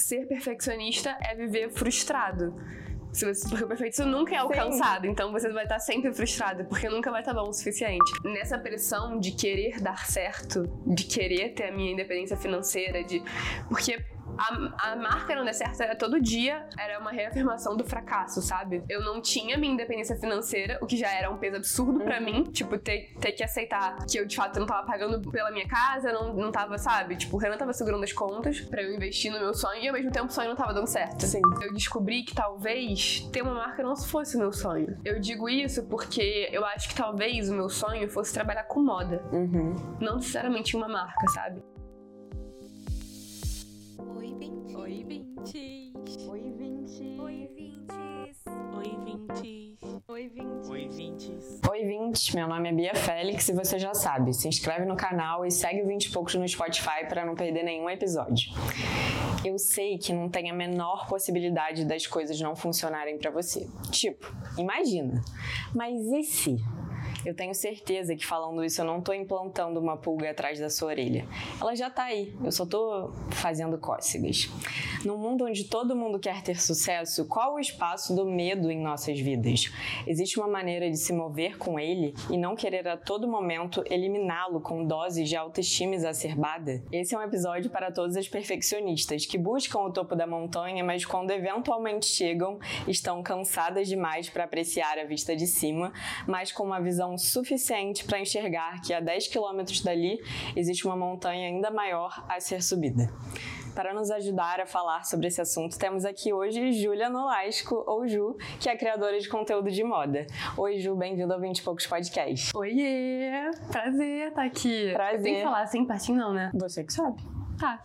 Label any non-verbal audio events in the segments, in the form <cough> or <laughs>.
ser perfeccionista é viver frustrado. Se você, porque o perfeito nunca é alcançado, Sim. então você vai estar sempre frustrado, porque nunca vai estar bom o suficiente. Nessa pressão de querer dar certo, de querer ter a minha independência financeira, de. Porque a, a marca não der certo era todo dia, era uma reafirmação do fracasso, sabe? Eu não tinha minha independência financeira, o que já era um peso absurdo uhum. para mim, tipo, ter, ter que aceitar que eu de fato não tava pagando pela minha casa, não, não tava, sabe? Tipo, o Renan tava segurando as contas para eu investir no meu sonho e ao mesmo tempo o sonho não tava dando certo. Sim. Eu descobri que talvez ter uma marca não fosse o meu sonho. Eu digo isso porque eu acho que talvez o meu sonho fosse trabalhar com moda. Uhum. Não necessariamente uma marca, sabe? Oi, Vintes. Meu nome é Bia Félix e você já sabe, se inscreve no canal e segue o 20 e poucos no Spotify para não perder nenhum episódio. Eu sei que não tem a menor possibilidade das coisas não funcionarem para você. Tipo, imagina. Mas e se? Eu tenho certeza que falando isso eu não tô implantando uma pulga atrás da sua orelha. Ela já tá aí, eu só tô fazendo cócegas. Num mundo onde todo mundo quer ter sucesso, qual o espaço do medo em nossas vidas? Existe uma maneira de se mover com ele e não querer a todo momento eliminá-lo com doses de autoestima exacerbada? Esse é um episódio para todas as perfeccionistas que buscam o topo da montanha, mas quando eventualmente chegam, estão cansadas demais para apreciar a vista de cima, mas com uma visão suficiente para enxergar que a 10 quilômetros dali existe uma montanha ainda maior a ser subida. Para nos ajudar a falar sobre esse assunto, temos aqui hoje Júlia Nolasco, ou Ju, que é criadora de conteúdo de moda. Oi, Ju, bem-vindo ao 20 e Poucos Podcast. Oiê! Prazer estar aqui. Prazer. Tem que falar assim, pertinho não, né? Você que sabe. Tá. <laughs>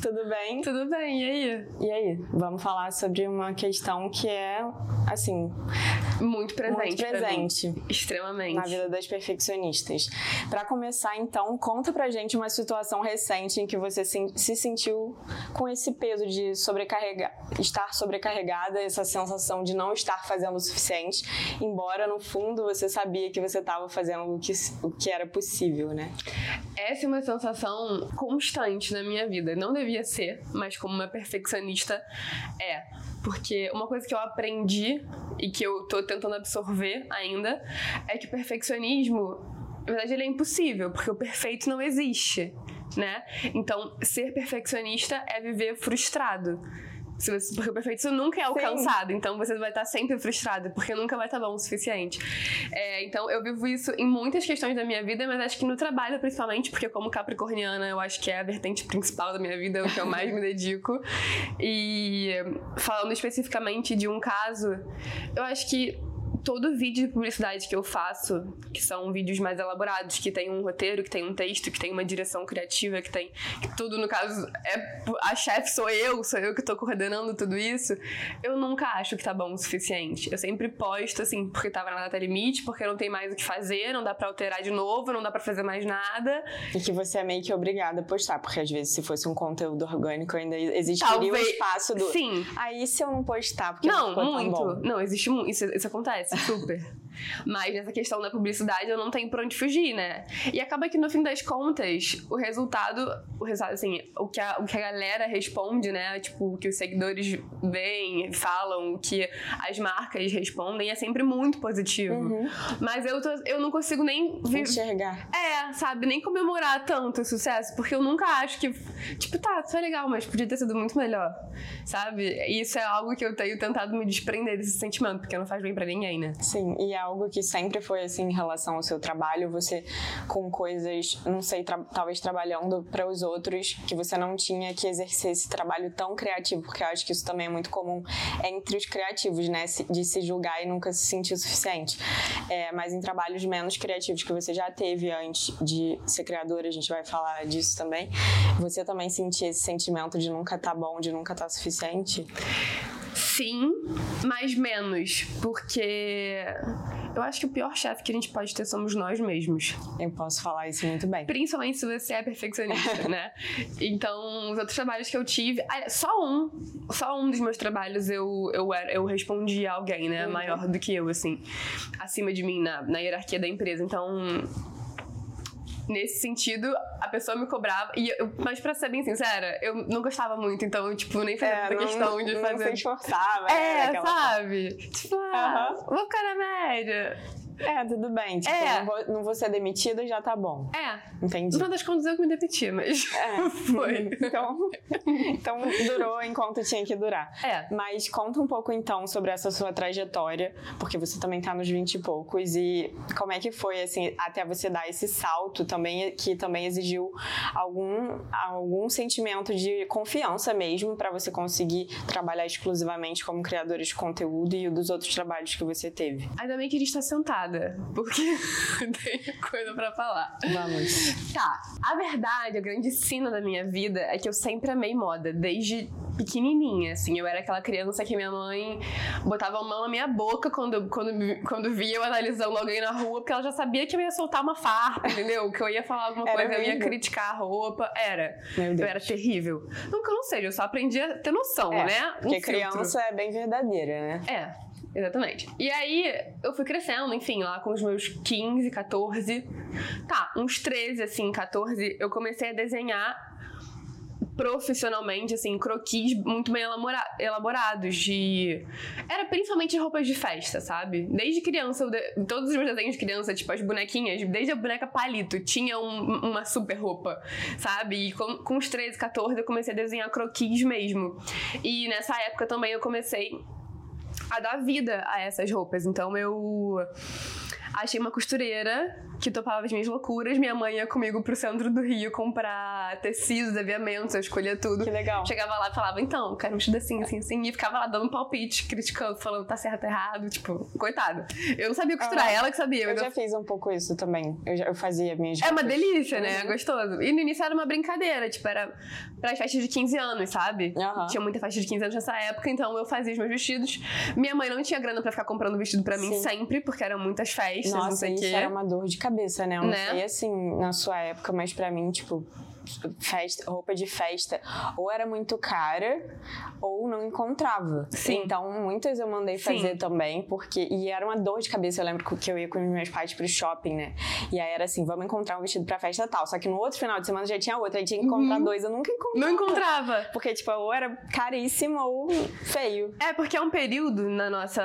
Tudo bem? Tudo bem, e aí? E aí? Vamos falar sobre uma questão que é, assim. Muito presente. Muito presente. Extremamente. Na vida das perfeccionistas. Para começar, então, conta pra gente uma situação recente em que você se sentiu com esse peso de sobrecarregar, estar sobrecarregada, essa sensação de não estar fazendo o suficiente, embora no fundo você sabia que você estava fazendo o que, o que era possível, né? Essa é uma sensação constante na minha vida. Não devia ser, mas como uma perfeccionista é. Porque uma coisa que eu aprendi e que eu tô tentando absorver ainda é que o perfeccionismo, na verdade, ele é impossível, porque o perfeito não existe, né? Então, ser perfeccionista é viver frustrado. Se você, porque o perfeito nunca é alcançado, Sim. então você vai estar sempre frustrado, porque nunca vai estar bom o suficiente. É, então eu vivo isso em muitas questões da minha vida, mas acho que no trabalho principalmente, porque como capricorniana eu acho que é a vertente principal da minha vida, é o que eu mais me dedico. E falando especificamente de um caso, eu acho que todo vídeo de publicidade que eu faço, que são vídeos mais elaborados, que tem um roteiro, que tem um texto, que tem uma direção criativa, que tem. Que tudo, no caso, é. A chefe sou eu, sou eu que tô coordenando tudo isso. Eu nunca acho que tá bom o suficiente. Eu sempre posto, assim, porque tava na data limite, porque não tem mais o que fazer, não dá pra alterar de novo, não dá pra fazer mais nada. E que você é meio que obrigada a postar, porque às vezes se fosse um conteúdo orgânico ainda existiria Talvez... o espaço do. Sim. Aí se eu não postar, porque não, não muito. Não, existe muito. Isso, isso acontece super. Mas nessa questão da publicidade eu não tenho pra onde fugir, né? E acaba que no fim das contas, o resultado, o resultado, assim, o que a, o que a galera responde, né? Tipo, o que os seguidores veem, falam, o que as marcas respondem é sempre muito positivo. Uhum. Mas eu, tô, eu não consigo nem enxergar. É, sabe? Nem comemorar tanto o sucesso, porque eu nunca acho que, tipo, tá, isso é legal, mas podia ter sido muito melhor, sabe? E isso é algo que eu tenho tentado me desprender desse sentimento, porque não faz bem para ninguém, né? Sim, e é algo que sempre foi assim em relação ao seu trabalho, você com coisas, não sei, tra talvez trabalhando para os outros, que você não tinha que exercer esse trabalho tão criativo, porque eu acho que isso também é muito comum entre os criativos, né? De se julgar e nunca se sentir o suficiente. É, mas em trabalhos menos criativos que você já teve antes de ser criadora, a gente vai falar disso também, você também sentia esse sentimento de nunca tá bom, de nunca tá suficiente? Sim, mas menos, porque eu acho que o pior chefe que a gente pode ter somos nós mesmos. Eu posso falar isso muito bem. Principalmente se você é perfeccionista, <laughs> né? Então, os outros trabalhos que eu tive, só um, só um dos meus trabalhos eu eu, era, eu respondi a alguém, né, uhum. maior do que eu assim, acima de mim na, na hierarquia da empresa. Então, nesse sentido, a pessoa me cobrava. E eu, mas pra ser bem sincera, eu não gostava muito, então eu, tipo, nem fazia É, não- questão de não fazer. se esforçava. É, né, daquela sabe? Tipo, ah, Aham. vou ficar na média. É, tudo bem. Tipo, É. não, vou, não vou ser demitida, já tá bom. É, Entendi. no das contas eu que me demiti, mas É. <laughs> foi. Então, então durou enquanto tinha que durar. É. Mas conta um pouco então sobre essa sua trajetória, porque você também tá nos 20 e poucos e como é que foi assim até você dar esse salto também que também exigiu algum algum sentimento de confiança mesmo para você conseguir trabalhar exclusivamente como criadora de conteúdo e dos outros trabalhos que você teve. Ainda bem que a gente tá sentada, porque <laughs> tem coisa pra falar. Vamos. Tá, a verdade, a grande sina da minha vida é que eu sempre amei moda, desde pequenininha, assim. Eu era aquela criança que minha mãe botava a mão na minha boca quando, quando, quando via eu analisando alguém na rua, porque ela já sabia que eu ia soltar uma farpa, entendeu? Que eu ia falar alguma Era coisa, eu ia mesmo? criticar a roupa. Era. Meu Eu era terrível. Não que eu não seja, eu só aprendi a ter noção, É, né? Um Porque filtro. criança é bem verdadeira, né? É, exatamente. E aí, eu fui crescendo, enfim, lá com os meus 15, 14. Tá, uns 13, assim, 14, eu comecei a desenhar profissionalmente, assim, croquis muito bem elabora- elaborados de... Era principalmente roupas de festa, sabe? Desde criança, de- todos os meus desenhos de criança, tipo as bonequinhas, desde a boneca palito, tinha um- uma super roupa, sabe? E com, com os 13, 14, eu comecei a desenhar croquis mesmo. E nessa época também eu comecei a dar vida a essas roupas. Então eu achei uma costureira que topava as minhas loucuras. Minha mãe ia comigo pro centro do Rio comprar tecidos, aviamentos, eu escolhia tudo. Que legal. Chegava lá e falava, então, quero um vestido assim, assim, assim. E ficava lá dando palpite, criticando, falando tá certo, errado. Tipo, coitado. Eu não sabia costurar, Ah, ela que sabia. Eu já fiz um pouco isso também. Eu, já, eu fazia minhas é uma delícia, né? É Uhum. gostoso. E no início era uma brincadeira, tipo, era pras festas de 15 anos, sabe? Aham. Tinha muita festa de 15 anos nessa época, então eu fazia os meus vestidos. Minha mãe não tinha grana pra ficar comprando vestido pra mim Sim. sempre, porque eram muitas festas, não Nossa, sei o quê. era uma dor de cabeça, né? Eu não Né? sei assim na sua época, mas pra mim, tipo, festa, roupa de festa ou era muito cara ou não encontrava. Sim. Então, muitas eu mandei Sim. fazer também, porque e era uma dor de cabeça. Eu lembro que eu ia com os meus pais pro shopping, né? E aí era assim, vamos encontrar um vestido pra festa tal. Só que no outro final de semana já tinha outra, aí tinha que encontrar Uhum. dois, eu nunca encontrava. Não encontrava. Porque, tipo, ou era caríssimo ou feio. É, porque é um período na nossa.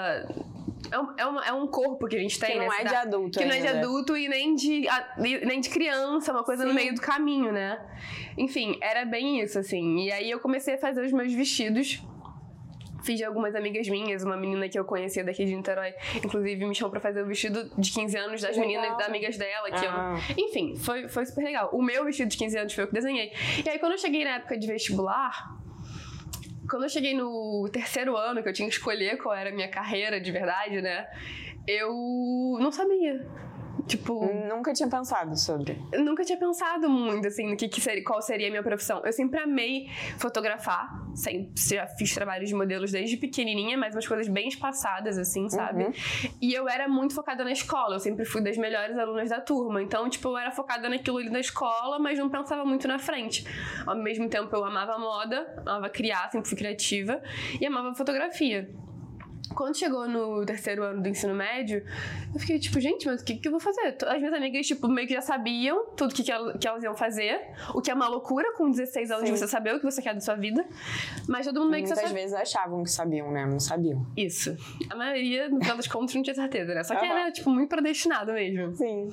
É um, é um, é um corpo que a gente tem, Que não né? é de Essa- adulto Que não é de ainda. adulto e nem de, nem de criança, uma coisa no Sim. meio do caminho, né? Enfim, era bem isso, assim. E aí eu comecei a fazer os meus vestidos. Fiz de algumas amigas minhas, uma menina que eu conhecia daqui de Niterói, inclusive me chamou pra fazer o vestido de 15 anos das meninas, das amigas dela, que Ah. eu. Enfim, foi, foi super legal. O meu vestido de 15 anos foi eu que desenhei. E aí, quando eu cheguei na época de vestibular, quando eu cheguei no terceiro ano, que eu tinha que escolher qual era a minha carreira de verdade, né? Eu não sabia. Tipo, Nunca tinha pensado sobre. nunca tinha pensado muito, assim, no que, que seria, qual seria a minha profissão. Eu sempre amei fotografar, sempre já fiz trabalhos de modelos desde pequenininha, mas umas coisas bem espaçadas, assim, sabe? Uhum. E eu era muito focada na escola, eu sempre fui das melhores alunas da turma. Então, tipo, eu era focada naquilo ali da escola, mas não pensava muito na frente. Ao mesmo tempo, eu amava moda, amava criar, sempre fui criativa, e amava fotografia. Quando chegou no terceiro ano do ensino médio, eu fiquei tipo, gente, mas o que, que eu vou fazer? As minhas amigas, tipo, meio que já sabiam tudo que, que, ela- que elas iam fazer, o que é uma loucura com 16 anos de Sim. você saber o que você quer da sua vida. Mas todo mundo meio que Muitas sabe. vezes achavam que sabiam, né? Não sabiam. Isso. A maioria, no final das contas, não tinha certeza, né? Só que Aham. era, tipo, muito predestinado mesmo. Sim.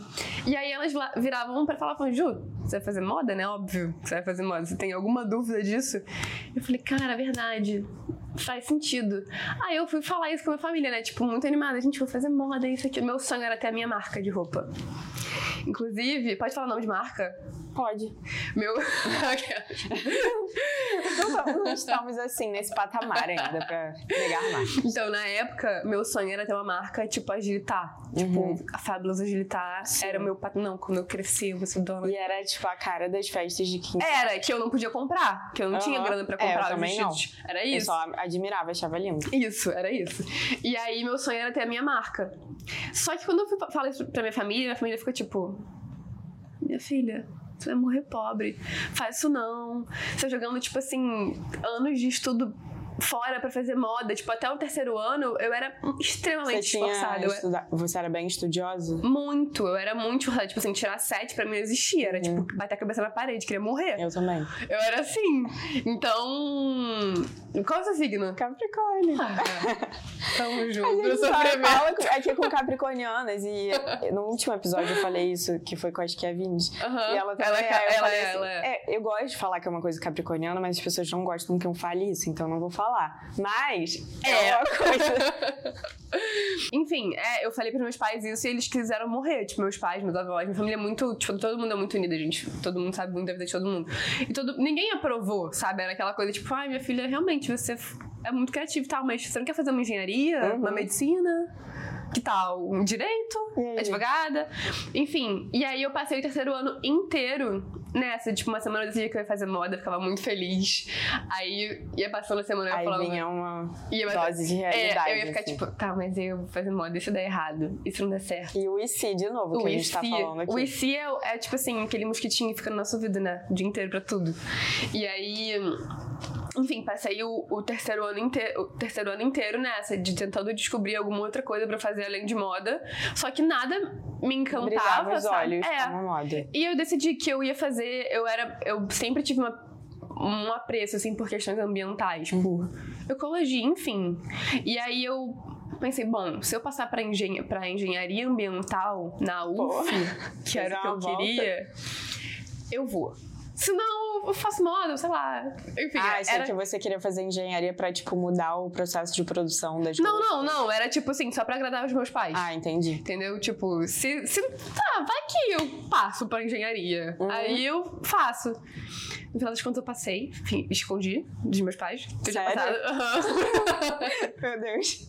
E aí elas viravam pra falar, Ju, você vai fazer moda, né? Óbvio que você vai fazer moda. Você tem alguma dúvida disso? Eu falei, cara, é verdade. Faz sentido. Aí eu fui falar isso com a minha família, né? Tipo, muito animada. Gente, vou fazer moda, isso aqui. Meu sonho era ter a minha marca de roupa. Inclusive, pode falar o nome de marca? Pode. Meu. <laughs> Não, estamos assim nesse patamar ainda pra negar mais. então, na época, meu sonho era ter uma marca tipo a Gilitar. Tipo, Uhum. a Fabulosa Gilitar Sim. era o meu. pat- Não, quando eu cresci, eu ser dona E era tipo a cara das festas de 15. Era, que eu não podia comprar, que eu não tinha Aham. grana pra É, eu comprar também não. Era Eu isso. só admirava, achava lindo. Isso, era isso. E aí, meu sonho era ter a minha marca. Só que quando eu fui fa- falar isso pra minha família, minha família ficou tipo: Minha filha, você vai morrer pobre. Faz isso não. Você tá jogando, tipo assim, anos de estudo fora pra fazer moda. Tipo, até o terceiro ano eu era extremamente Você esforçada. Eu era- Você era bem estudiosa? Muito, eu era muito esforçada. Tipo assim, tirar sete pra mim não existia. Era Uhum. tipo, bater a cabeça na parede, queria morrer. Eu também. Eu era assim. Então. Qual é o seu signo? Capricórnio. Ah, tamo <laughs> junto. Eu fala com- aqui com capricornianas e no último episódio eu falei isso, que foi com a que a Vindes. Aham. E ela também, ela, aí eu ela, falei é, assim, ela é. é, eu gosto de falar que é uma coisa capricorniana, mas as pessoas não gostam que eu fale isso, então eu não vou falar. Mas é, É. uma coisa. <laughs> Enfim, é, eu falei pros meus pais isso e eles quiseram morrer. Tipo, meus pais, meus avós, minha família é muito. Tipo, todo mundo é muito unida, gente. Todo mundo sabe muito da vida de todo mundo. E todo, ninguém aprovou, sabe? Era aquela coisa tipo, ai, minha filha, realmente, você é muito criativa e tal, mas você não quer fazer uma engenharia, Uhum. uma medicina? Que tal? Um direito? Advogada? Enfim, e aí eu passei o terceiro ano inteiro nessa. Tipo, uma semana eu decidi que eu ia fazer moda, ficava muito feliz. Aí ia passando a semana eu Aí falava. vinha uma ia dose de realidade. é, eu ia ficar assim. tipo, tá, mas eu vou fazer moda, isso dá errado, isso não dá certo. E o IC, de novo, que a gente tá falando aqui. o IC é, é tipo assim, aquele mosquitinho que fica no nosso ouvido, né? O dia inteiro pra tudo. E aí, enfim, passei o, o terceiro ano inteiro, o terceiro ano inteiro nessa, de tentando descobrir alguma outra coisa pra fazer além de moda. Só que nada me Brilhava encantava, os sabe? olhos É. moda. E eu decidi que eu ia fazer, eu era, eu sempre tive uma um apreço assim por questões ambientais, por ecologia, enfim. E aí eu pensei, bom, se eu passar para engen pra engenharia ambiental na UF, que era o que Fazer eu volta. queria, eu vou. Senão, eu faço moda, sei lá. Enfim, Ah, achei era... que você queria fazer engenharia pra, tipo, mudar o processo de produção das Não, não, não. Era tipo assim, só pra agradar os meus pais. Ah, entendi. Entendeu? Tipo, se, se. Tá, vai que eu passo pra engenharia. Uhum. Aí eu faço. No final das contas, eu passei, enfim, escondi dos meus pais. Que eu tinha Sério? passado. <laughs> Aham. Meu Deus.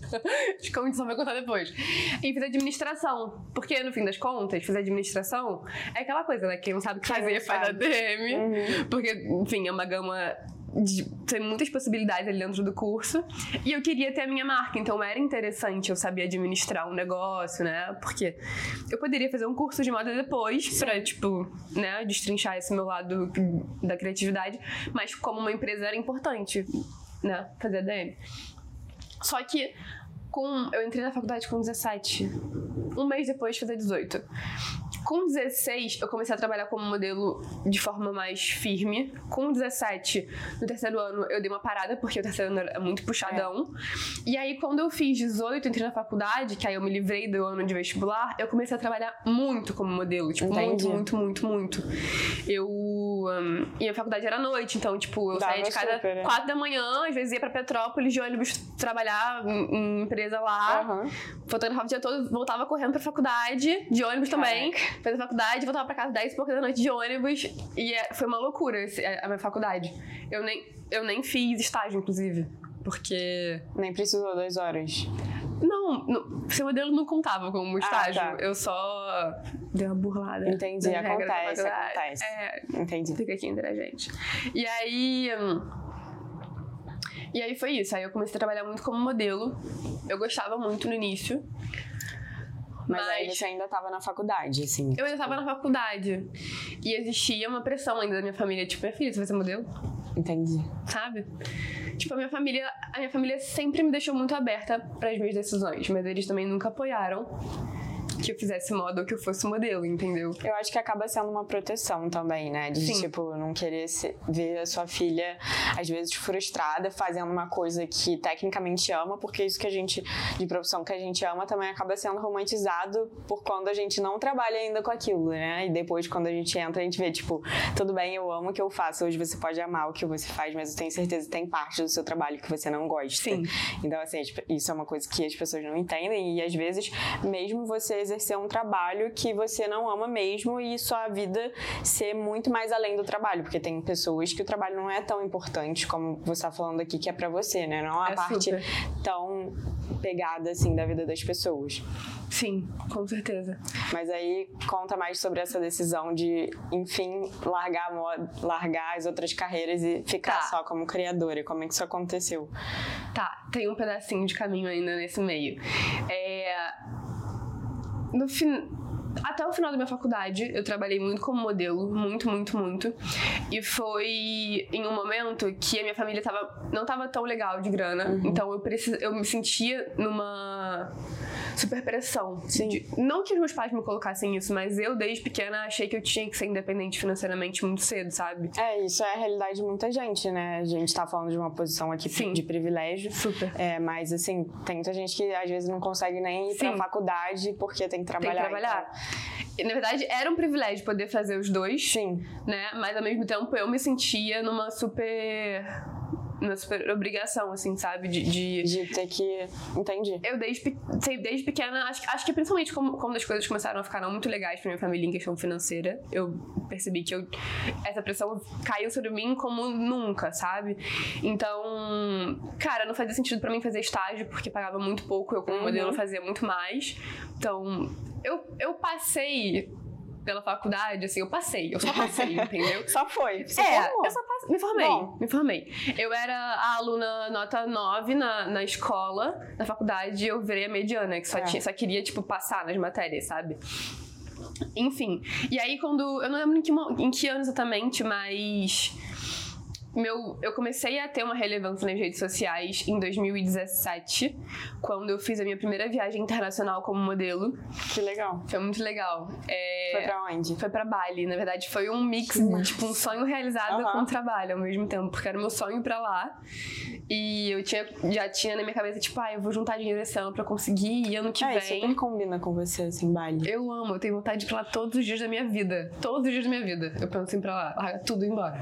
escondi, só vai contar depois. E fiz administração. Porque, no fim das contas, fazer administração é aquela coisa, né? Quem não sabe o que fazer, não faz. ADM. Uhum. Porque, enfim, é uma gama. De, tem muitas possibilidades ali dentro do curso. E eu queria ter a minha marca, então era interessante eu saber administrar um negócio, né? Porque eu poderia fazer um curso de moda depois pra, tipo, né, destrinchar esse meu lado da criatividade, mas como uma empresa era importante, né, fazer ADM. Só que com eu entrei na faculdade com 17. Um mês depois fazer 18. Com 16, eu comecei a trabalhar como modelo de forma mais firme. Com 17, no terceiro ano, eu dei uma parada, porque o terceiro ano era muito puxadão. E aí, quando eu fiz 18, entrei na faculdade, que aí eu me livrei do ano de vestibular, eu comecei a trabalhar muito como modelo. Tipo, Entendi. muito, muito, muito, muito. Eu. hum, e a faculdade era à noite, então, tipo, eu Dava saía de casa super, né? 4 da manhã, às vezes ia pra Petrópolis de ônibus trabalhar em, em empresa lá Aham. fotografava o dia todo, voltava correndo pra faculdade, de ônibus também. Fez a faculdade, voltava pra casa 10 e pouca da noite de ônibus. E é- foi uma loucura a minha faculdade. Eu nem, eu nem fiz estágio, inclusive. Porque. Nem precisou das horas. Não, não ser modelo não contava como estágio. tá. Eu só dei uma burlada. Entendi, acontece, acontece. É, Entendi. fica aqui entre a gente. E aí. hum, E aí foi isso. Aí eu comecei a trabalhar muito como modelo. Eu gostava muito no início. Mas, aí Mas- você ainda tava na faculdade, assim. Eu ainda tava na faculdade. E existia uma pressão ainda da minha família, tipo, minha filha, você vai ser modelo? Entendi. Sabe? Tipo, a minha família, a minha família sempre me deixou muito aberta para as minhas decisões, mas eles também nunca apoiaram que eu fizesse moda ou que eu fosse modelo, entendeu? Eu acho que acaba sendo uma proteção também, né? De, Sim. tipo, não querer ver a sua filha, às vezes, frustrada, fazendo uma coisa que tecnicamente ama, porque isso que a gente, de profissão que a gente ama, também acaba sendo romantizado por quando a gente não trabalha ainda com aquilo, né? E depois, quando a gente entra, a gente vê, tipo, tudo bem, eu amo o que eu faço. Hoje você pode amar o que você faz, mas eu tenho certeza que tem parte do seu trabalho que você não gosta. Sim. Então, assim, tipo, isso é uma coisa que as pessoas não entendem e às vezes, mesmo você exercer um trabalho que você não ama mesmo e sua vida ser muito mais além do trabalho, porque tem pessoas que o trabalho não é tão importante como você tá falando aqui, que é pra você, né? Não é uma É parte super. tão pegada assim da vida das pessoas. Sim, com certeza. Mas aí conta mais sobre essa decisão de, enfim, largar a moda, largar as outras carreiras e ficar Tá. só como criadora. Como é que isso aconteceu? Tá, tem um pedacinho de caminho ainda nesse meio. É. No fim. Até o final da minha faculdade, eu trabalhei muito como modelo, muito, muito, muito. E foi em um momento que a minha família tava, não tava tão legal de grana, uhum. então eu, precis, eu me sentia numa super pressão. Sim. De, não que os meus pais me colocassem isso, mas eu, desde pequena, achei que eu tinha que ser independente financeiramente muito cedo, sabe? É, isso é a realidade de muita gente, né? A gente tá falando de uma posição aqui Sim. de privilégio. Super. É, mas, assim, tem muita gente que às vezes não consegue nem ir Sim. pra faculdade porque tem que trabalhar. Tem que trabalhar. Então. Na verdade, era um privilégio poder fazer os dois. Sim. Né? Mas ao mesmo tempo eu me sentia numa super uma super obrigação, assim, sabe? De, de, de ter que. Entendi. Eu, desde, desde pequena, acho, acho que principalmente como, como as coisas começaram a ficar não muito legais pra minha família em questão financeira, eu percebi que eu, essa pressão caiu sobre mim como nunca, sabe? Então, cara, não fazia sentido para mim fazer estágio, porque pagava muito pouco, eu, como uhum. modelo, fazia muito mais. Então, eu, eu passei pela faculdade, assim, eu passei, eu só passei, <laughs> entendeu? só foi. Você é, formou. eu só passei, me formei, Bom. me formei. Eu era a aluna nota 9 na, na escola, na faculdade eu virei a mediana, que só, é. tinha, só queria, tipo, passar nas matérias, sabe? Enfim, e aí quando, eu não lembro em que, em que ano exatamente, mas meu, eu comecei a ter uma relevância nas redes sociais em 2017, quando eu fiz a minha primeira viagem internacional como modelo. Que legal. Foi muito legal. É, foi pra onde? Foi pra Bali. Na verdade, foi um mix, tipo, um sonho realizado uhum. com trabalho ao mesmo tempo, porque era meu sonho pra lá. E eu tinha, já tinha na minha cabeça, tipo, ah, eu vou juntar dinheiro esse ano pra conseguir ir ano que é, vem. super combina com você, assim, Bali. Eu amo, eu tenho vontade de ir pra lá todos os dias da minha vida. Todos os dias da minha vida. Eu penso em ir pra lá, larga tudo e ir embora.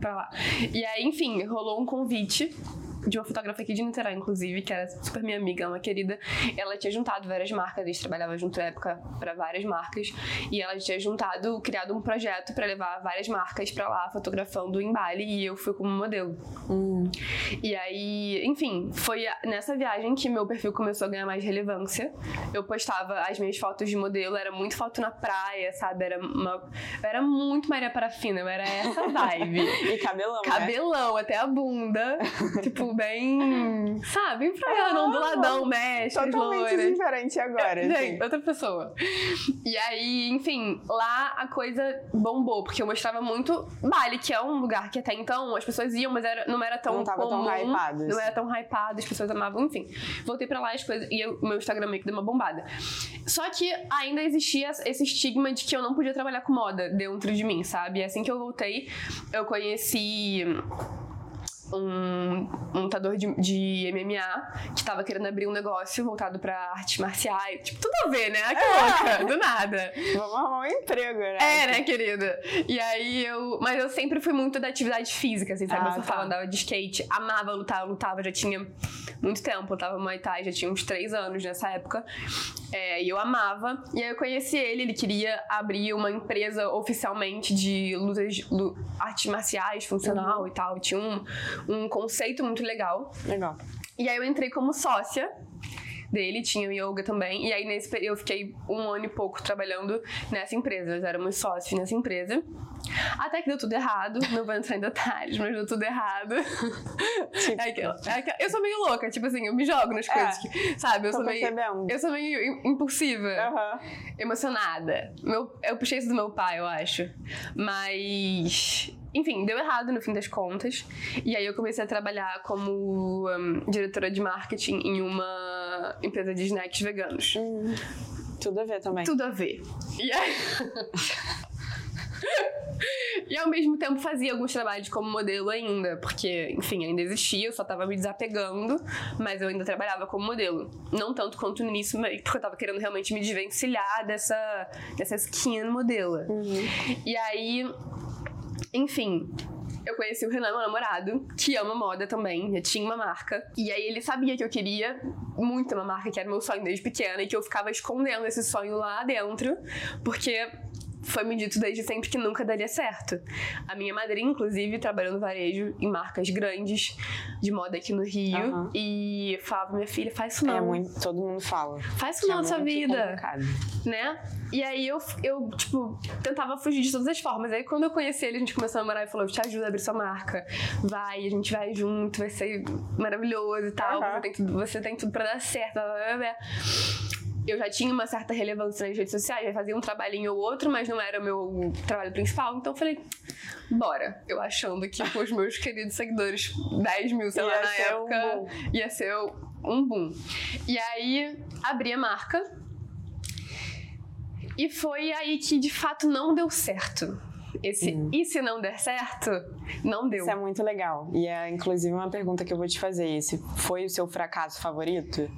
Pra lá. E aí, enfim, rolou um convite de uma fotógrafa aqui de Niterói, inclusive, que era super minha amiga, uma querida. Ela tinha juntado várias marcas, a gente trabalhava junto na época para várias marcas, e ela tinha juntado, criado um projeto para levar várias marcas para lá, fotografando em Bali, e eu fui como modelo. Hum. E aí, enfim, foi nessa viagem que meu perfil começou a ganhar mais relevância. Eu postava as minhas fotos de modelo, era muito foto na praia, sabe? Era uma. era muito Maria Parafina, eu era essa <laughs> vibe. e cabelão. Né? Cabelão, né? até a bunda. <laughs> tipo, bem. Sabe? Enfraiando, onduladão, mexe, Totalmente loiras. diferente agora. Gente, assim. outra pessoa. E aí, enfim, lá a coisa bombou, porque eu mostrava muito Bali, que é um lugar que até então as pessoas iam, mas era, não era tão. Não tava comum, tão hypado. Não era tão hypado, as pessoas amavam, enfim. Voltei pra lá as coisas. E o meu Instagram meio que deu uma bombada. Só que ainda existia esse estigma de que eu não podia trabalhar com moda dentro de mim, sabe? E assim que eu voltei, eu conheci um, um lutador de, de MMA que tava querendo abrir um negócio voltado pra artes marciais. Tipo, tudo a ver, né? Que é. louca, do nada. Vamos arrumar um emprego, né? É, né, querida? E aí eu. Mas eu sempre fui muito da atividade física, assim, sabe? Ah, eu só tá. andava de skate, amava lutar, eu lutava, já tinha muito tempo. Eu tava no Muay Thai, já tinha uns três anos nessa época. É, e eu amava. E aí eu conheci ele, ele queria abrir uma empresa oficialmente de lutas, artes marciais, funcional uhum. e tal. Tinha um, um conceito muito legal. Legal. E aí eu entrei como sócia dele, tinha o yoga também. E aí nesse eu fiquei um ano e pouco trabalhando nessa empresa. Nós éramos sócios nessa empresa. Até que deu tudo errado. <laughs> Não vou entrar em detalhes, mas deu tudo errado. Tipo. É aquilo, é aquilo. Eu sou meio louca, tipo assim, eu me jogo nas é, coisas. Que, sabe? Eu sou meio. Eu sou meio impulsiva. Uhum. Emocionada. Meu, eu puxei isso do meu pai, eu acho. Mas enfim, deu errado no fim das contas. E aí eu comecei a trabalhar como um, diretora de marketing em uma empresa de snacks veganos. Hum, tudo a ver também. Tudo a ver. E aí... <laughs> e ao mesmo tempo fazia alguns trabalhos como modelo ainda, porque, enfim, ainda existia, eu só tava me desapegando, mas eu ainda trabalhava como modelo. Não tanto quanto no início, porque eu tava querendo realmente me desvencilhar dessa, dessa skin modelo. Uhum. E aí enfim, eu conheci o Renan, meu namorado, que ama moda também, já tinha uma marca. E aí ele sabia que eu queria muito uma marca, que era meu sonho desde pequena, e que eu ficava escondendo esse sonho lá dentro, porque foi me dito desde sempre que nunca daria certo. A minha madrinha, inclusive, trabalhou no varejo em marcas grandes de moda aqui no Rio. Uhum. E falava, minha filha, faz isso não. É muito, todo mundo fala. Faz isso não na sua vida. Complicado. Né? E aí eu, eu, tipo, tentava fugir de todas as formas. Aí quando eu conheci ele, a gente começou a namorar e falou: eu te ajudo a abrir sua marca. Vai, a gente vai junto, vai ser maravilhoso e tal. Uhum. Você, tem tudo, você tem tudo pra dar certo. Blá, blá, blá. Eu já tinha uma certa relevância nas redes sociais, já fazia um trabalhinho ou outro, mas não era o meu trabalho principal. Então eu falei, bora. Eu achando que com os meus queridos seguidores, 10 mil, sei lá, Ia na ser um época, boom. ia ser um boom. E aí abri a marca. E foi aí que de fato não deu certo. Esse e se não der certo, não deu. Isso é muito legal. E é inclusive uma pergunta que eu vou te fazer. Esse foi o seu fracasso favorito?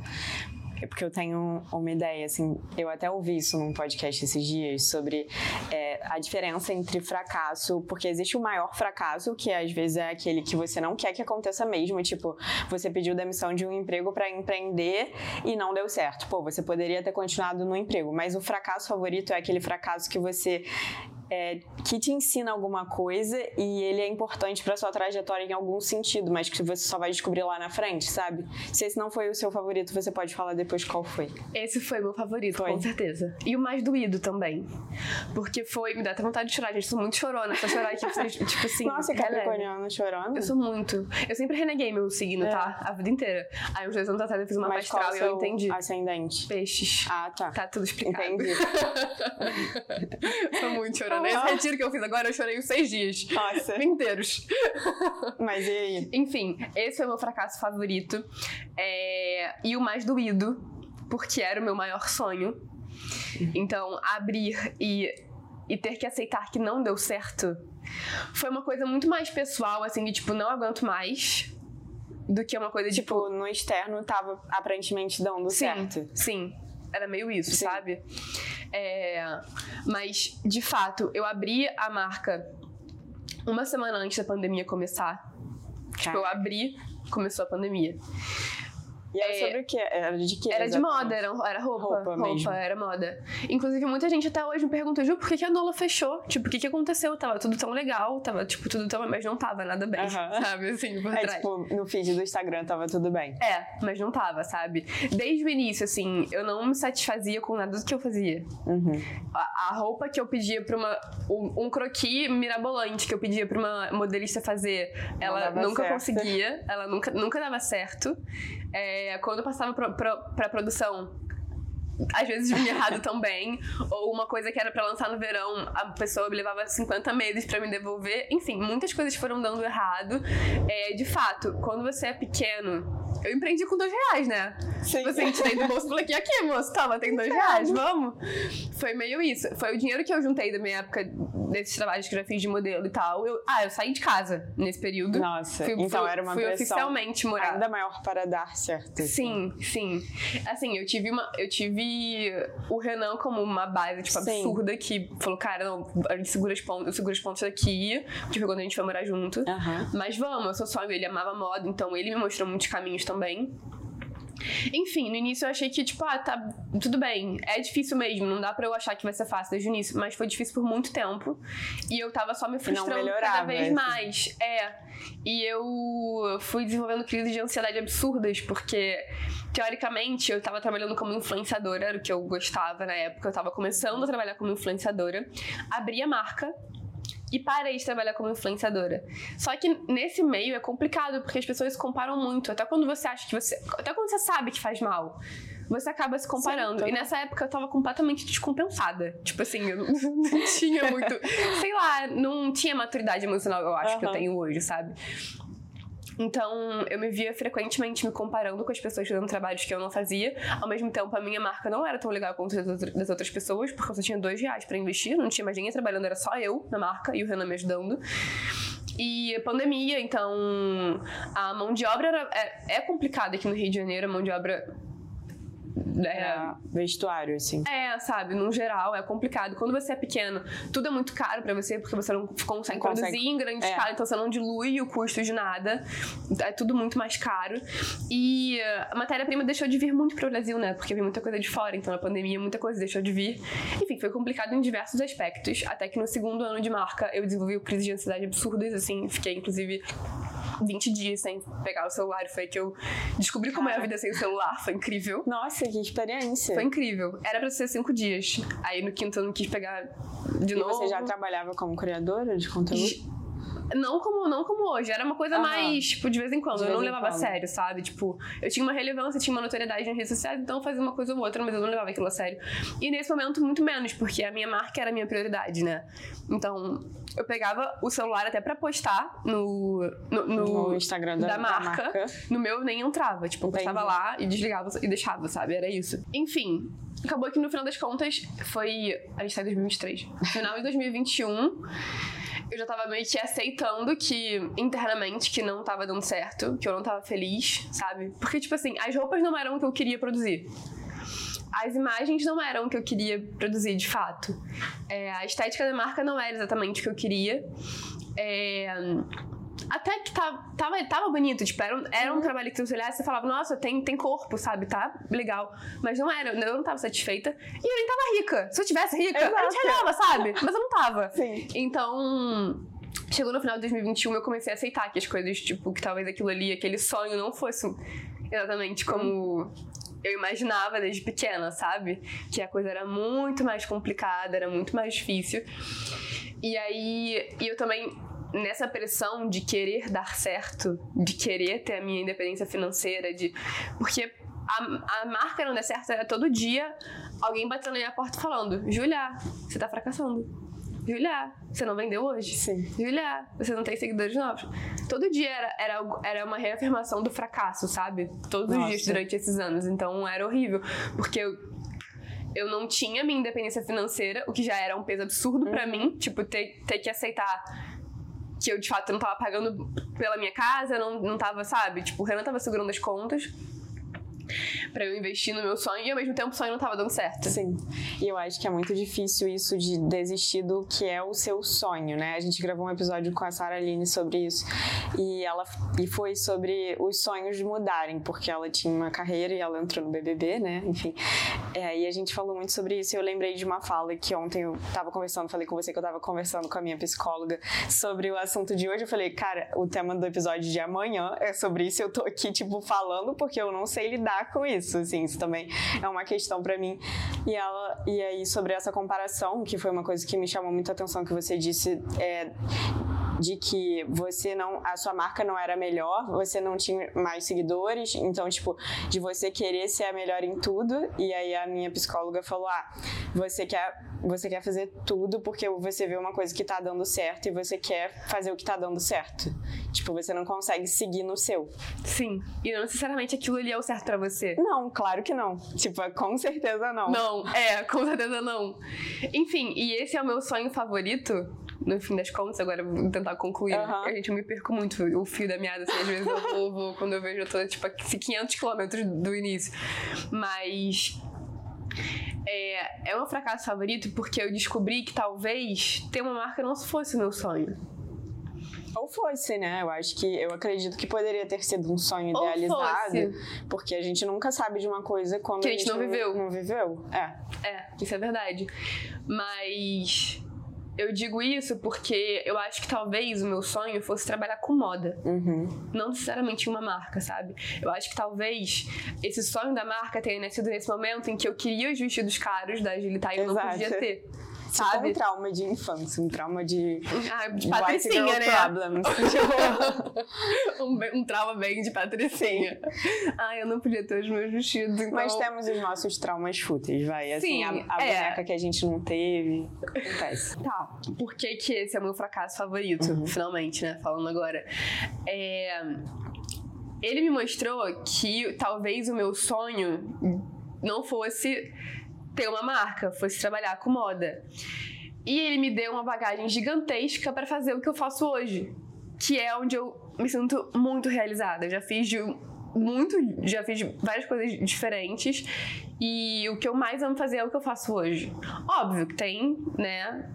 É porque eu tenho uma ideia, assim, eu até ouvi isso num podcast esses dias sobre é, a diferença entre fracasso, porque existe o maior fracasso, que às vezes é aquele que você não quer que aconteça mesmo, tipo, você pediu demissão de um emprego para empreender e não deu certo. Pô, você poderia ter continuado no emprego, mas o fracasso favorito é aquele fracasso que você é, que te ensina alguma coisa e ele é importante para sua trajetória em algum sentido, mas que você só vai descobrir lá na frente, sabe? Se esse não foi o seu favorito, você pode falar depois qual foi. Esse foi meu favorito, Foi. com certeza. E o mais doído também. Porque foi. Me dá até vontade de chorar, gente. Sou muito chorona. Eu chorar aqui, vocês, <laughs> tipo assim. Nossa, releve. Capricorniano chorando? Eu sou muito. Eu sempre reneguei meu signo, É. tá? A vida inteira. Aí, uns dois anos atrás, eu fiz uma Mas qual astral o e eu entendi. ascendente? Peixes. Ah, tá. Tá tudo explicado. Entendi. <laughs> Sou muito chorona. Esse retiro que eu fiz agora, eu chorei uns seis dias. Nossa. <laughs> Inteiros. Mas e aí? Enfim, esse foi o meu fracasso favorito. É, E o mais doído, porque era o meu maior sonho. Então, abrir e, e ter que aceitar que não deu certo foi uma coisa muito mais pessoal, assim, de tipo, não aguento mais. Do que uma coisa tipo. Tipo, no externo tava aparentemente dando sim, certo. sim. Era meio isso, Sim. sabe? É, mas, de fato, eu abri a marca uma semana antes da pandemia começar. Tipo, eu abri, começou a pandemia. E era é- sobre o quê? Era de quê? Era de exatamente? moda, era, era roupa. Roupa Roupa, era moda. Inclusive, muita gente até hoje me pergunta, Ju, por que, que a Nola fechou? Tipo, o que, que aconteceu? Tava tudo tão legal, tava, tipo, tudo tão. Mas não tava nada bem, Aham. <laughs> sabe? Assim, por É trás. tipo, no feed do Instagram tava tudo bem. É, mas não tava, sabe? Desde o início, assim, eu não me satisfazia com nada do que eu fazia. Uhum. A, a roupa que eu pedia pra uma. Um, um croquis mirabolante que eu pedia pra uma modelista fazer, ela nunca certo. conseguia, ela nunca, nunca dava certo. É, quando eu passava pro, pro, pra produção. Às vezes vinha errado também, ou uma coisa que era pra lançar no verão, a pessoa me levava 50 meses pra me devolver. Enfim, muitas coisas foram dando errado. É, de fato, quando você é pequeno, eu empreendi com dois reais, né? Sim. Você tirei do bolso e falei aqui, aqui, moço, toma, tem dois reais, vamos? Foi meio isso. Foi o dinheiro que eu juntei da minha época, desses trabalhos que eu já fiz de modelo e tal. Eu, ah, eu saí de casa nesse período. Nossa, Fui- então fui- era uma fui oficialmente morar. ainda maior para dar certo. Sim, sim. Assim, eu tive uma. Eu tive o Renan como uma base, tipo, Sim. absurda, que falou, cara, não, a gente segura os pontos, eu seguro os pontos que foi quando a gente foi morar junto. Aham. Mas vamos, eu sou só ele amava moda, então ele me mostrou muitos caminhos também. Enfim, no início eu achei que, tipo, ah, tá, tudo bem. É difícil mesmo, não dá pra eu achar que vai ser fácil desde o início, mas foi difícil por muito tempo. E eu tava só me frustrando cada vez mais. É. E eu fui desenvolvendo crises de ansiedade absurdas, porque, teoricamente, eu tava trabalhando como influenciadora, era o que eu gostava na época. Eu tava começando a trabalhar como influenciadora. Abri a marca e parei de trabalhar como influenciadora. Só que nesse meio é complicado, porque as pessoas se comparam muito. Até quando você acha que você. Até quando você sabe que faz mal. Você acaba se comparando. E nessa época eu tava completamente descompensada. Tipo assim, eu não, <laughs> não tinha muito. <laughs> sei lá, não tinha maturidade emocional, eu acho que eu tenho hoje, sabe? Então, eu me via frequentemente me comparando com as pessoas fazendo trabalhos que eu não fazia. Ao mesmo tempo, a minha marca não era tão legal quanto das outras pessoas, porque eu só tinha dois reais pra investir, não tinha mais ninguém trabalhando, era só eu na marca e o Renan me ajudando. E pandemia, então a mão de obra era- é, é complicada aqui no Rio de Janeiro, a mão de obra. É, É, vestuário, assim. é, sabe, no geral é complicado. Quando você é pequeno, tudo é muito caro pra você, porque você não consegue Não consegue. produzir em grande É. escala, então você não dilui o custo de nada. É tudo muito mais caro. E a matéria-prima deixou de vir muito pro Brasil, né? Porque veio muita coisa de fora, então na pandemia muita coisa deixou de vir. Enfim, foi complicado em diversos aspectos. Até que no segundo ano de marca eu desenvolvi crise de ansiedade absurdas, assim, fiquei inclusive 20 dias sem pegar o celular. Foi que eu descobri como é a vida sem celular, foi incrível. Nossa, que experiência. Foi incrível. Era pra ser cinco dias. Aí no quinto eu não quis pegar de e novo. você já trabalhava como criadora de conteúdo? Não como, não como hoje. Era uma coisa Aham. mais, tipo, de vez em quando. De eu não levava a sério, sabe? Tipo, eu tinha uma relevância, tinha uma notoriedade nas redes sociais, então eu fazia uma coisa ou outra, mas eu não levava aquilo a sério. E nesse momento, muito menos, porque a minha marca era a minha prioridade, né? Então, eu pegava o celular até pra postar no, no, no- No Instagram da, da da marca. No meu nem entrava. Tipo, eu Entendi. postava lá e desligava e deixava, sabe? Era isso. Enfim, acabou que no final das contas foi. A gente tá em 2023. No final de 2021. Eu já tava meio que aceitando que, internamente, que não tava dando certo, que eu não tava feliz, sabe? Porque, tipo assim, as roupas não eram o que eu queria produzir. As imagens não eram o que eu queria produzir, de fato. É, a estética da marca não era exatamente o que eu queria. É, até que tava, tava, tava bonito, tipo, era um, era um trabalho que você olhasse e falava, nossa, tem, tem corpo, sabe, tá legal. Mas não era, eu não tava satisfeita e eu nem tava rica. Se eu tivesse rica, Exato. arregava, sabe? Mas eu não tava. Sim. Então, chegou no final de 2021, eu comecei a aceitar que as coisas, tipo, que talvez aquilo ali, aquele sonho não fosse exatamente como eu imaginava desde pequena, sabe? Que a coisa era muito mais complicada, era muito mais difícil. E aí, e eu também nessa pressão de querer dar certo, de querer ter a minha independência financeira, de porque a, a marca não der certo era todo dia alguém batendo na minha porta falando: Julia, você tá fracassando. Julia, você não vendeu hoje? Sim. Julia, você não tem seguidores novos? Todo dia era, era, era uma reafirmação do fracasso, sabe? Todos os Nossa. dias durante esses anos. Então era horrível. Porque eu, eu não tinha minha independência financeira, o que já era um peso absurdo pra mim. Tipo, ter, ter que aceitar que eu de fato não tava pagando pela minha casa, não, não tava, sabe? Tipo, o Renan tava segurando as contas pra eu investir no meu sonho e ao mesmo tempo o sonho não tava dando certo. Sim. E eu acho que é muito difícil isso de desistir do que é o seu sonho, né? A gente gravou um episódio com a Sara Aline sobre isso. E ela e foi sobre os sonhos mudarem, porque ela tinha uma carreira e ela entrou no BBB, né? Enfim. É, e a gente falou muito sobre isso. Eu lembrei de uma fala que ontem eu tava conversando, falei com você que eu tava conversando com a minha psicóloga sobre o assunto de hoje. Eu falei, cara, o tema do episódio de amanhã é sobre isso. Eu tô aqui, tipo, falando porque eu não sei lidar com isso. Assim, isso também é uma questão pra mim. E ela, e aí, sobre essa comparação, que foi uma coisa que me chamou muita atenção que você disse, é, de que você não, a sua marca não era melhor, você não tinha mais seguidores, então, tipo, de você querer ser a melhor em tudo, e aí a minha psicóloga falou, ah, você quer, você quer fazer tudo porque você vê uma coisa que tá dando certo e você quer fazer o que tá dando certo. Tipo, você não consegue seguir no seu. Sim. E não necessariamente aquilo ali é o certo pra você. Não, claro que não. Tipo, com certeza não. Não, é, com certeza não. Enfim, e esse é o meu sonho favorito, no fim das contas, agora vou tentar concluir. Aham. A gente eu me perco muito o fio da meada, assim, às vezes eu vou, vou- quando eu vejo, eu tô tipo a 500 quilômetros do início. Mas. É, é um fracasso favorito porque eu descobri que talvez ter uma marca não fosse o meu sonho. Ou fosse, né? Eu acho que eu acredito que poderia ter sido um sonho Ou idealizado, fosse. porque a gente nunca sabe de uma coisa quando Que a gente não viveu. Não viveu. É. É, isso é verdade. Mas eu digo isso porque eu acho que talvez o meu sonho fosse trabalhar com moda. Uhum. Não necessariamente uma marca, sabe? Eu acho que talvez esse sonho da marca tenha nascido nesse momento em que eu queria os vestidos caros da Agilitar e eu não podia ter. Tipo Sabe? um trauma de infância, um trauma de Ah, de patricinha, né? problems. <laughs> um, um trauma bem de patricinha. Ah, eu não podia ter os meus vestidos, então... Mas temos os nossos traumas fúteis, vai. Assim, Sim, a, a é. boneca que a gente não teve. Acontece. Tá, por que que esse é o meu fracasso favorito, Uhum. finalmente, né? Falando agora. É... Ele me mostrou que talvez o meu sonho não fosse ter uma marca, fosse trabalhar com moda. E ele me deu uma bagagem gigantesca para fazer o que eu faço hoje, que é onde eu me sinto muito realizada. Eu já fiz de muito, já fiz várias coisas diferentes e o que eu mais amo fazer é o que eu faço hoje. Óbvio que tem, né,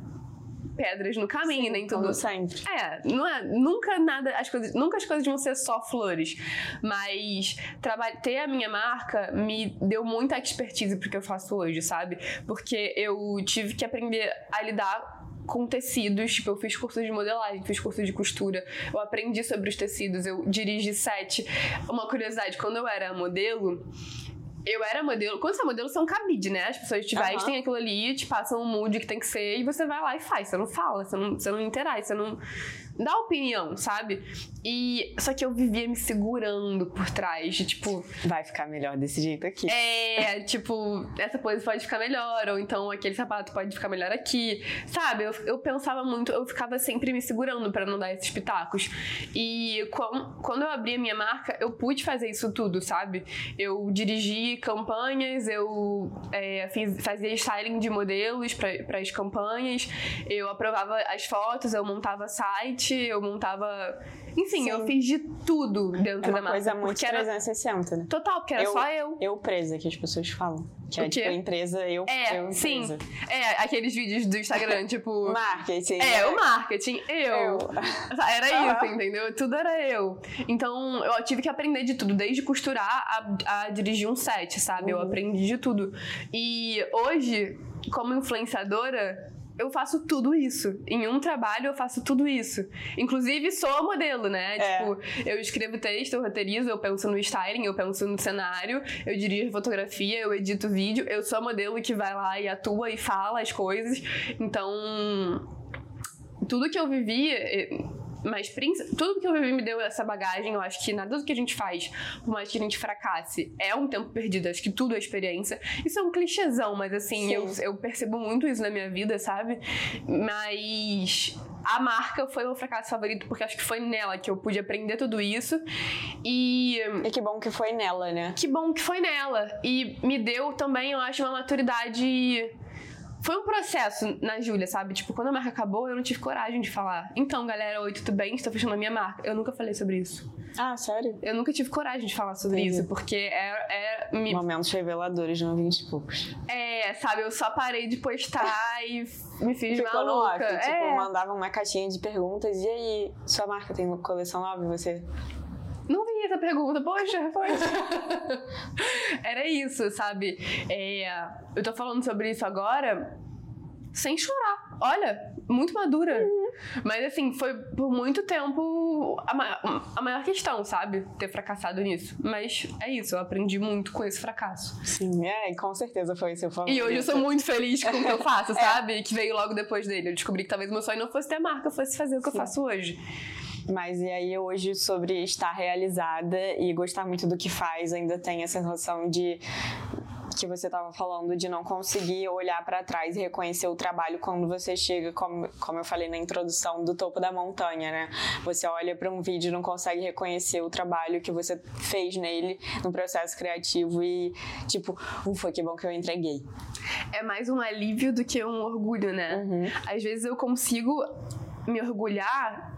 pedras no caminho, nem tudo sempre. é, não é, nunca nada, as coisas, nunca as coisas vão ser só flores, mas ter a minha marca me deu muita expertise pro que eu faço hoje, sabe? Porque eu tive que aprender a lidar com tecidos, tipo, eu fiz curso de modelagem, fiz curso de costura, eu aprendi sobre os tecidos, eu dirigi set. Uma curiosidade, quando eu era modelo, eu era modelo. Quando você é modelo, você é um cabide, né? As pessoas te Aham. vestem aquilo ali, te passam um mood que tem que ser e você vai lá e faz. Você não fala, você não, você não interage, você não. Dar opinião, sabe? E só que eu vivia me segurando por trás, de tipo, Vai ficar melhor desse jeito aqui. é, tipo, essa pose pode ficar melhor, ou então aquele sapato pode ficar melhor aqui, sabe? Eu, eu pensava muito, eu ficava sempre me segurando pra não dar esses pitacos. E com- quando eu abri a minha marca, eu pude fazer isso tudo, sabe? Eu dirigi campanhas, eu é, fiz- fazia styling de modelos para as campanhas, eu aprovava as fotos, eu montava site, eu montava. Enfim, Sim. eu fiz de tudo dentro É da uma marca. coisa muito porque era 360, né? total, porque era Eu- só eu. Eu presa, que as pessoas falam. Que O é tipo empresa, eu, É, eu sim. empresa. É, aqueles vídeos do Instagram, <laughs> tipo. Marketing. É, o marketing, eu. Eu. <laughs> Era isso, entendeu? Tudo era eu. Então, eu tive que aprender de tudo, desde costurar a, a dirigir um set, sabe? Eu Uhum. aprendi de tudo. E hoje, como influenciadora, eu faço tudo isso. Em um trabalho, eu faço tudo isso. Inclusive, sou modelo, né? É. Tipo, eu escrevo texto, eu roteirizo, eu penso no styling, eu penso no cenário, eu dirijo fotografia, eu edito vídeo. Eu sou a modelo que vai lá e atua e fala as coisas. Então, tudo que eu vivi, eh, mas tudo que eu vivi me deu essa bagagem. Eu acho que nada do que a gente faz, por mais que a gente fracasse, é um tempo perdido. Acho que tudo é experiência. Isso é um clichêzão, mas assim, Sim. eu, eu percebo muito isso na minha vida, sabe? Mas a marca foi meu fracasso favorito, porque acho que foi nela que eu pude aprender tudo isso. E E que bom que foi nela, né? que bom que foi nela. E me deu também, eu acho, uma maturidade. Foi um processo na Júlia, sabe? Tipo, quando a marca acabou, eu não tive coragem de falar. Então, galera, oi, tudo bem? Estou fechando a minha marca. Eu nunca falei sobre isso. Ah, sério? Eu nunca tive coragem de falar sobre Entendi. isso, porque é, é, me- Momentos reveladores no 20 e poucos. é, sabe? Eu só parei de postar e me fiz Ficou no off, maluca. tipo, é. mandava uma caixinha de perguntas. E aí, sua marca tem uma coleção nova e você... Não vi essa pergunta, poxa, poxa. <laughs> Era isso, sabe? É, eu tô falando sobre isso agora sem chorar. Olha, muito madura. Mas assim, foi por muito tempo a maior, a maior questão, sabe? Ter fracassado nisso. Mas é isso, eu aprendi muito com esse fracasso. Sim, é, com certeza foi seu favorito. E hoje eu sou muito feliz com o que eu faço, <laughs> sabe? Que veio logo depois dele. Eu descobri que talvez meu sonho não fosse ter marca, fosse fazer o que eu Sim. faço hoje. Mas e aí hoje sobre estar realizada e gostar muito do que faz, ainda tem essa relação de que você estava falando de não conseguir olhar para trás e reconhecer o trabalho quando você chega, como, como eu falei na introdução, do topo da montanha, né? Você olha para um vídeo e não consegue reconhecer o trabalho que você fez nele no processo criativo e tipo, ufa, que bom que eu entreguei. É mais um alívio do que um orgulho, né? Uhum. Às vezes eu consigo me orgulhar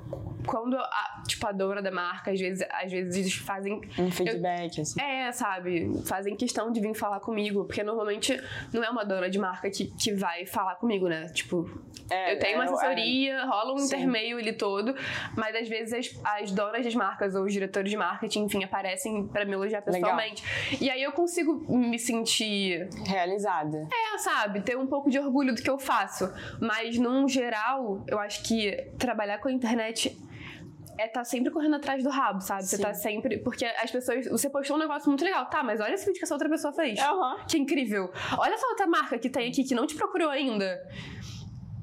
quando, a, tipo, a dona da marca, às vezes, às vezes fazem. Um feedback, assim. É, sabe? Fazem questão de vir falar comigo. Porque normalmente não é uma dona de marca que, que vai falar comigo, né? Tipo, É, eu tenho uma é, assessoria, rola um Sim. intermeio ali todo, mas às vezes as, as donas das marcas ou os diretores de marketing, enfim, aparecem pra me elogiar Legal. pessoalmente. E aí eu consigo me sentir é, realizada. é, sabe, ter um pouco de orgulho do que eu faço. Mas, num geral, eu acho que trabalhar com a internet é estar sempre correndo atrás do rabo, sabe? Você Sim. tá sempre. Porque as pessoas. Você postou um negócio muito legal. Tá, mas olha esse vídeo que essa outra pessoa fez. Aham. Que incrível. Olha essa outra marca que tem aqui que não te procurou ainda.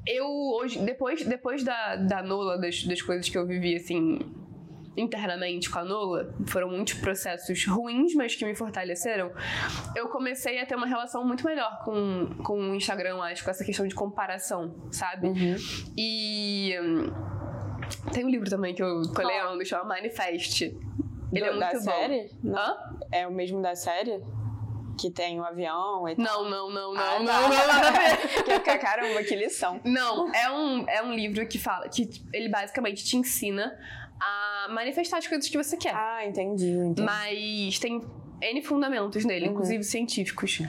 Eu hoje, depois, depois da, da Nola, das, das coisas que eu vivi, assim, internamente com a Nola, foram muitos processos ruins, mas que me fortaleceram. Eu comecei a ter uma relação muito melhor com, com o Instagram, acho, com essa questão de comparação, sabe? Uhum. E tem um livro também que eu tô lendo, chama Manifest. Ele é Do- muito da bom. série? Não. Hã? É o mesmo da série? Que tem o avião e tal. Não, não, não, não, Ah, não, tá. não, a ver. <laughs> Que caramba, que lição. Não, é um, é um livro que fala que ele basicamente te ensina a manifestar as coisas que você quer. Ah, entendi. entendi. Mas tem N fundamentos nele, Uhum. inclusive científicos.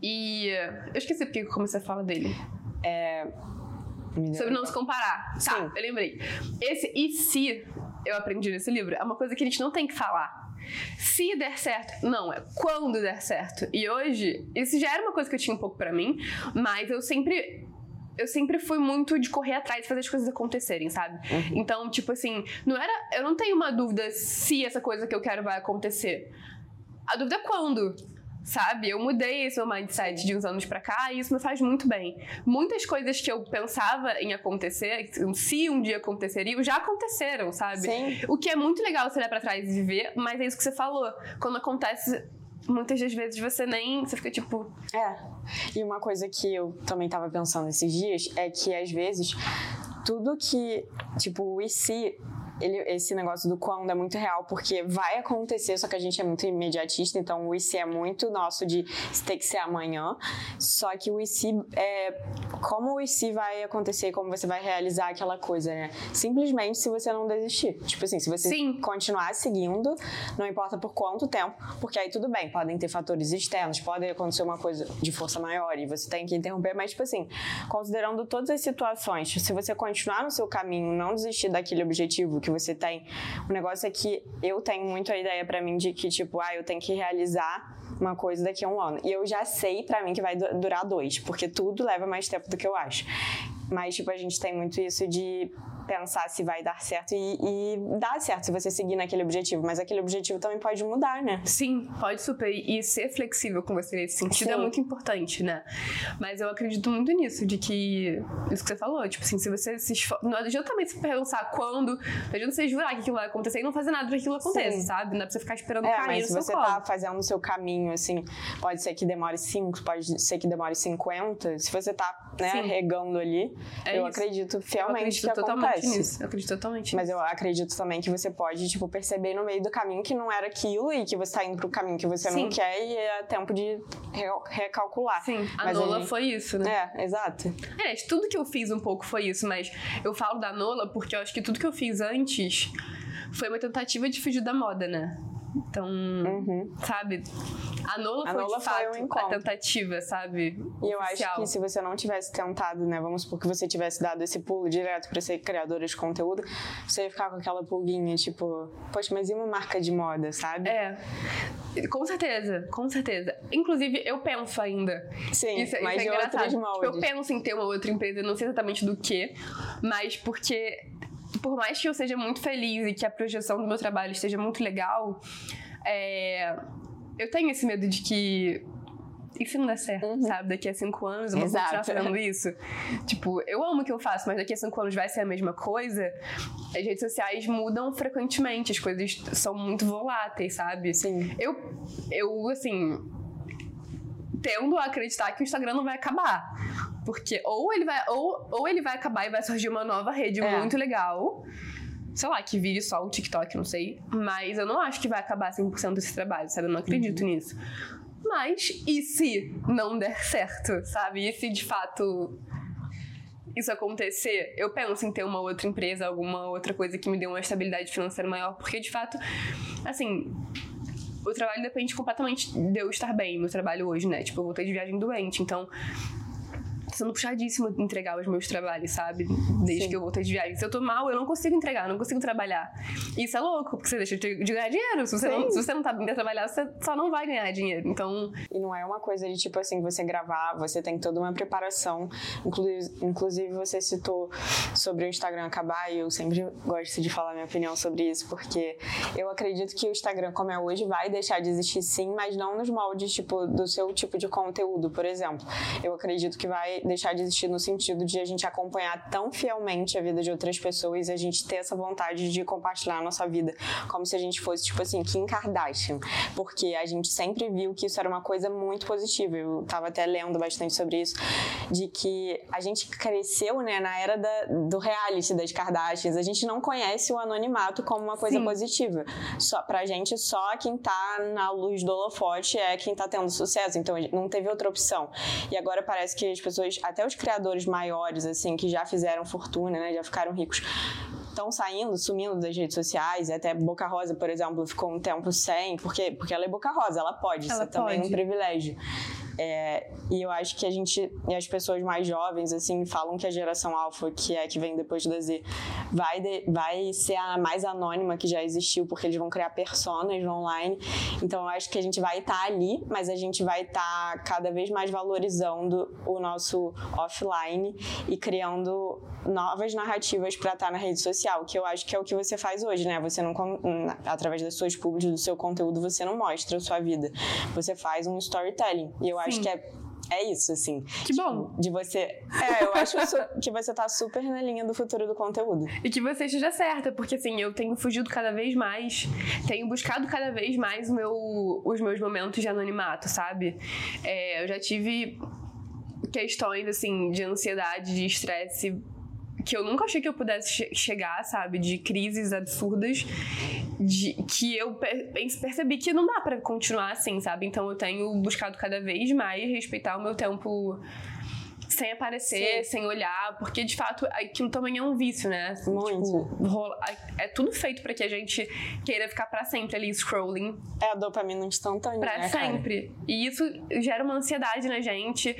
E eu esqueci porque eu comecei a falar dele. Deu- Sobre não se comparar. Sim. Tá, eu lembrei. Esse e se eu aprendi nesse livro é uma coisa que a gente não tem que falar. Se der certo, não, é quando der certo. E hoje, isso já era uma coisa que eu tinha um pouco pra mim, mas eu sempre. Eu sempre fui muito de correr atrás e fazer as coisas acontecerem, sabe? Uhum. Então, tipo assim, não era. Eu não tenho uma dúvida se essa coisa que eu quero vai acontecer. A dúvida é quando. Sabe? Eu mudei esse meu mindset de uns anos pra cá e isso me faz muito bem. Muitas coisas que eu pensava em acontecer, se um dia aconteceriam, já aconteceram, sabe? Sim. O que é muito legal você olhar pra trás e ver, mas é isso que você falou. Quando acontece, muitas das vezes você nem. Você fica tipo. É. E uma coisa que eu também tava pensando esses dias é que às vezes tudo que, tipo, o e se ele, esse negócio do quando é muito real, porque vai acontecer, só que a gente é muito imediatista, então o IC é muito nosso de ter que ser amanhã. Só que o IC é como o IC vai acontecer, como você vai realizar aquela coisa, né? Simplesmente se você não desistir. Tipo assim, se você Sim. continuar seguindo, não importa por quanto tempo, porque aí tudo bem, podem ter fatores externos, pode acontecer uma coisa de força maior e você tem que interromper, mas tipo assim, considerando todas as situações, se você continuar no seu caminho, não desistir daquele objetivo que você tem. O negócio é que eu tenho muito a ideia para mim de que, tipo, ah, eu tenho que realizar uma coisa daqui a um ano. E eu já sei para mim que vai durar dois, porque tudo leva mais tempo do que eu acho. Mas, tipo, a gente tem muito isso de pensar se vai dar certo e, e dá certo se você seguir naquele objetivo, mas aquele objetivo também pode mudar, né? Sim, pode super. E ser flexível com você nesse sentido é Sim. é muito importante, né? Mas eu acredito muito nisso, de que. Isso que você falou, tipo assim, se você se esforça. Não adianta também se pensar quando. Não adianta você jurar que aquilo vai acontecer e não fazer nada pra que aquilo aconteça, Sim. sabe? Não dá pra você ficar esperando É, cair mas se você colo. tá fazendo o seu caminho, assim, pode ser que demore 5, pode ser que demore 50. Se você tá, né, Sim. regando ali, É eu isso. acredito Eu fielmente acredito que totalmente acontece. Nisso. Eu acredito totalmente Mas nisso. eu acredito também que você pode, tipo, perceber no meio do caminho que não era aquilo e que você tá indo pro caminho que você Sim. não quer e é tempo de re- recalcular. Sim, a Mas Nola gente- foi isso, né? É, exato. É, tudo que eu fiz um pouco foi isso, mas eu falo da Nola porque eu acho que tudo que eu fiz antes foi uma tentativa de fugir da moda, né? Então, Uhum. sabe? A Nola A foi de foi fato um a encontro. tentativa, sabe? E eu Oficial. acho que se você não tivesse tentado, né, vamos supor que você tivesse dado esse pulo direto pra ser criadora de conteúdo, você ia ficar com aquela pulguinha, tipo, poxa, mas e uma marca de moda, sabe? É. Com certeza, com certeza. Inclusive, eu penso ainda. Sim, Isso, isso mas é de engraçado. Tipo, eu penso em ter uma outra empresa, não sei exatamente do que, mas porque, por mais que eu seja muito feliz e que a projeção do meu trabalho esteja muito legal, é, eu tenho esse medo de que. E se não der certo, sabe? Daqui a cinco anos eu vou continuar Uhum. Exato. fazendo isso. Tipo, eu amo o que eu faço, mas daqui a cinco anos vai ser a mesma coisa. As redes sociais mudam frequentemente, as coisas são muito voláteis, sabe? Sim. Eu, eu assim, tendo a acreditar que o Instagram não vai acabar. Porque ou ele vai, ou, ou ele vai acabar e vai surgir uma nova rede É. muito legal. Sei lá, que vire só o TikTok, não sei. Mas eu não acho que vai acabar 100% desse trabalho, sabe? Eu não acredito nisso. Mas e se não der certo, sabe? E se de fato isso acontecer, eu penso em ter uma outra empresa, alguma outra coisa que me dê uma estabilidade financeira maior, porque de fato, assim, o trabalho depende completamente de eu estar bem no trabalho hoje, né? Tipo, eu voltei de viagem doente, então sendo puxadíssimo entregar os meus trabalhos, sabe? Desde Sim. que eu voltei de viagem. Se eu tô mal, eu não consigo entregar, não consigo trabalhar. Isso é louco, porque você deixa de ganhar dinheiro. Se você, não, se você não tá bem pra trabalhar, você só não vai ganhar dinheiro. Então, E não é uma coisa de tipo assim, você gravar, você tem toda uma preparação. Inclusive, inclusive você citou sobre o Instagram acabar e eu sempre gosto de falar minha opinião sobre isso, porque eu acredito que o Instagram, como é hoje, vai deixar de existir sim, mas não nos moldes tipo, do seu tipo de conteúdo, por exemplo. Eu acredito que vai deixar de existir no sentido de a gente acompanhar tão fielmente a vida de outras pessoas e a gente ter essa vontade de compartilhar a nossa vida, como se a gente fosse, tipo assim, Kim Kardashian. Porque a gente sempre viu que isso era uma coisa muito positiva. Eu tava até lendo bastante sobre isso, de que a gente cresceu, né, na era da, do reality das Kardashians. A gente não conhece o anonimato como uma coisa Sim. positiva. Só, pra gente, só quem tá na luz do holofote é quem tá tendo sucesso. Então, não teve outra opção. E agora parece que as pessoas, até os criadores maiores, assim, que já fizeram fortuna, né, já ficaram ricos, estão saindo, sumindo das redes sociais, até Boca Rosa, por exemplo, ficou um tempo sem, porque, porque ela é Boca Rosa, ela pode, Ela isso também é um pode. privilégio. É, e eu acho que a gente, e as pessoas mais jovens, assim, falam que a geração alfa, que é que vem depois da Z, vai, de, vai ser a mais anônima que já existiu, porque eles vão criar personas online. Então eu acho que a gente vai estar tá ali, mas a gente vai estar tá cada vez mais valorizando o nosso offline e criando novas narrativas para estar tá na rede social, que eu acho que é o que você faz hoje, né? Você não através das suas públicas, do seu conteúdo, você não mostra a sua vida. Você faz um storytelling. E eu. Acho que é é isso, assim. Que bom. De você. É, eu acho que você tá super na linha do futuro do conteúdo. E que você esteja certa, porque assim, eu tenho fugido cada vez mais, tenho buscado cada vez mais meu, os meus momentos de anonimato, sabe? É, eu já tive questões, assim, de ansiedade, de estresse que eu nunca achei que eu pudesse che chegar, sabe? De crises absurdas, de que eu per percebi que não dá para continuar assim, sabe? Então eu tenho buscado cada vez mais respeitar o meu tempo sem aparecer, Sim. sem olhar, porque de fato aquilo também é um vício, né? Muito. Tipo, rola, é tudo feito para que a gente queira ficar para sempre ali scrolling. É a dopamina instantânea. Pra né, sempre. Cara? E isso gera uma ansiedade na gente.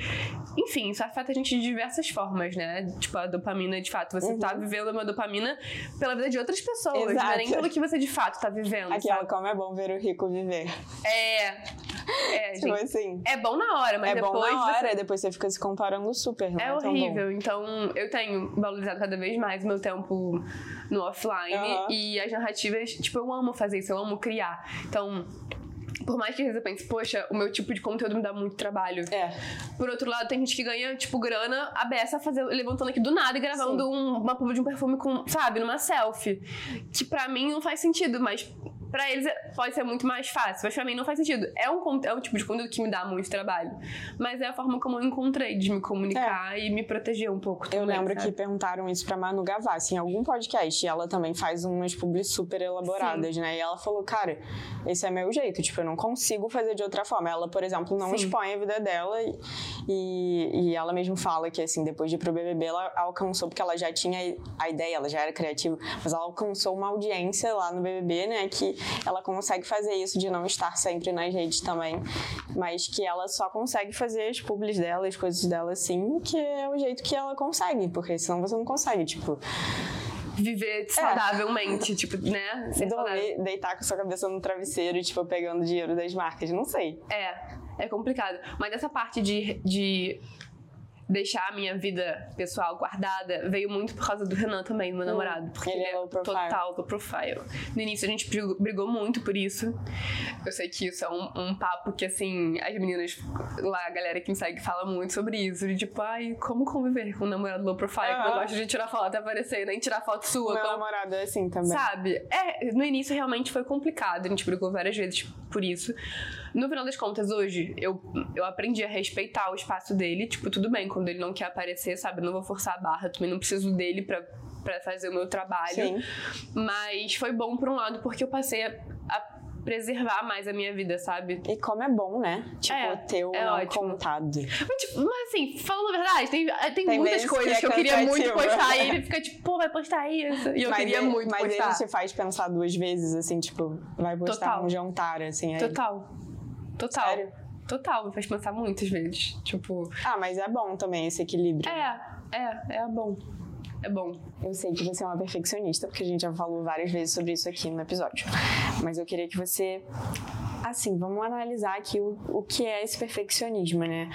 Enfim, isso afeta a gente de diversas formas, né? Tipo, a dopamina, de fato, você tá uhum. tá vivendo uma dopamina pela vida de outras pessoas, Exato. não é nem pelo que você de fato tá vivendo. Aquela, sabe? como é bom ver o rico viver. É. É, <laughs> tipo gente, assim. É bom na hora, mas é depois. É bom na hora, você... depois você fica se comparando super. Não é, é horrível. Então, eu tenho valorizado cada vez mais meu tempo no offline. Uhum. E as narrativas, tipo, eu amo fazer isso, eu amo criar. Então, por mais que às vezes eu pense, poxa, o meu tipo de conteúdo me dá muito trabalho. É. Por outro lado, tem gente que ganha, tipo, grana a beça fazer, levantando aqui do nada e gravando um, uma publi de um perfume com, sabe, numa selfie. Que pra mim não faz sentido, mas Pra eles pode ser muito mais fácil, mas pra mim não faz sentido. É um, é um tipo de conteúdo que me dá muito trabalho. Mas é a forma como eu encontrei de me comunicar é. e me proteger um pouco também, Eu lembro sabe? que perguntaram isso pra Manu Gavassi em algum podcast. E ela também faz umas publis super elaboradas, Sim. né? E ela falou, cara, esse é meu jeito. Tipo, eu não consigo fazer de outra forma. Ela, por exemplo, não Sim. expõe a vida dela. E, e, e ela mesmo fala que, assim, depois de ir pro BBB, ela alcançou, porque ela já tinha a ideia, ela já era criativa, mas ela alcançou uma audiência lá no BBB, né? Que ela consegue fazer isso de não estar sempre nas redes também, mas que ela só consegue fazer as publis dela, as coisas dela assim, que é o jeito que ela consegue, porque senão você não consegue, tipo viver saudavelmente, é. tipo, né? Dormir, deitar com a sua cabeça no travesseiro, tipo, pegando dinheiro das marcas, não sei. É, é complicado. Mas essa parte de, de deixar a minha vida pessoal guardada veio muito por causa do Renan também, meu hum, namorado. Porque ele, é, é total low profile. No início a gente brigou muito por isso. Eu sei que isso é um, um, papo que, assim, as meninas lá, a galera que me segue, fala muito sobre isso. De tipo, ai, como conviver com um namorado low profile que não gosta de tirar foto até aparecer, nem tirar foto sua. Meu como... namorado é assim também. Sabe? É, no início realmente foi complicado. A gente brigou várias vezes por isso. No final das contas, hoje, eu, eu aprendi a respeitar o espaço dele. Tipo, tudo bem, quando ele não quer aparecer, sabe? Eu não vou forçar a barra, também não preciso dele pra, pra fazer o meu trabalho. Sim. Mas foi bom por um lado, porque eu passei a, a preservar mais a minha vida, sabe? E como é bom, né? Tipo, é, ter o é não ótimo. contado. Mas, tipo, mas, assim, falando a verdade, tem, tem, tem muitas coisas que, é que eu queria muito postar. e ele fica tipo, pô, vai postar isso. E eu mas queria ele, muito mas postar. Mas ele te faz pensar duas vezes, assim, tipo, vai postar Total. um jantar, assim. Aí... Total. Total. Sério? Total, me faz pensar muitas vezes. Tipo. Ah, mas é bom também esse equilíbrio. É, é, é bom. É bom. Eu sei que você é uma perfeccionista, porque a gente já falou várias vezes sobre isso aqui no episódio. Mas eu queria que você assim, vamos analisar aqui o, o que é esse perfeccionismo, né?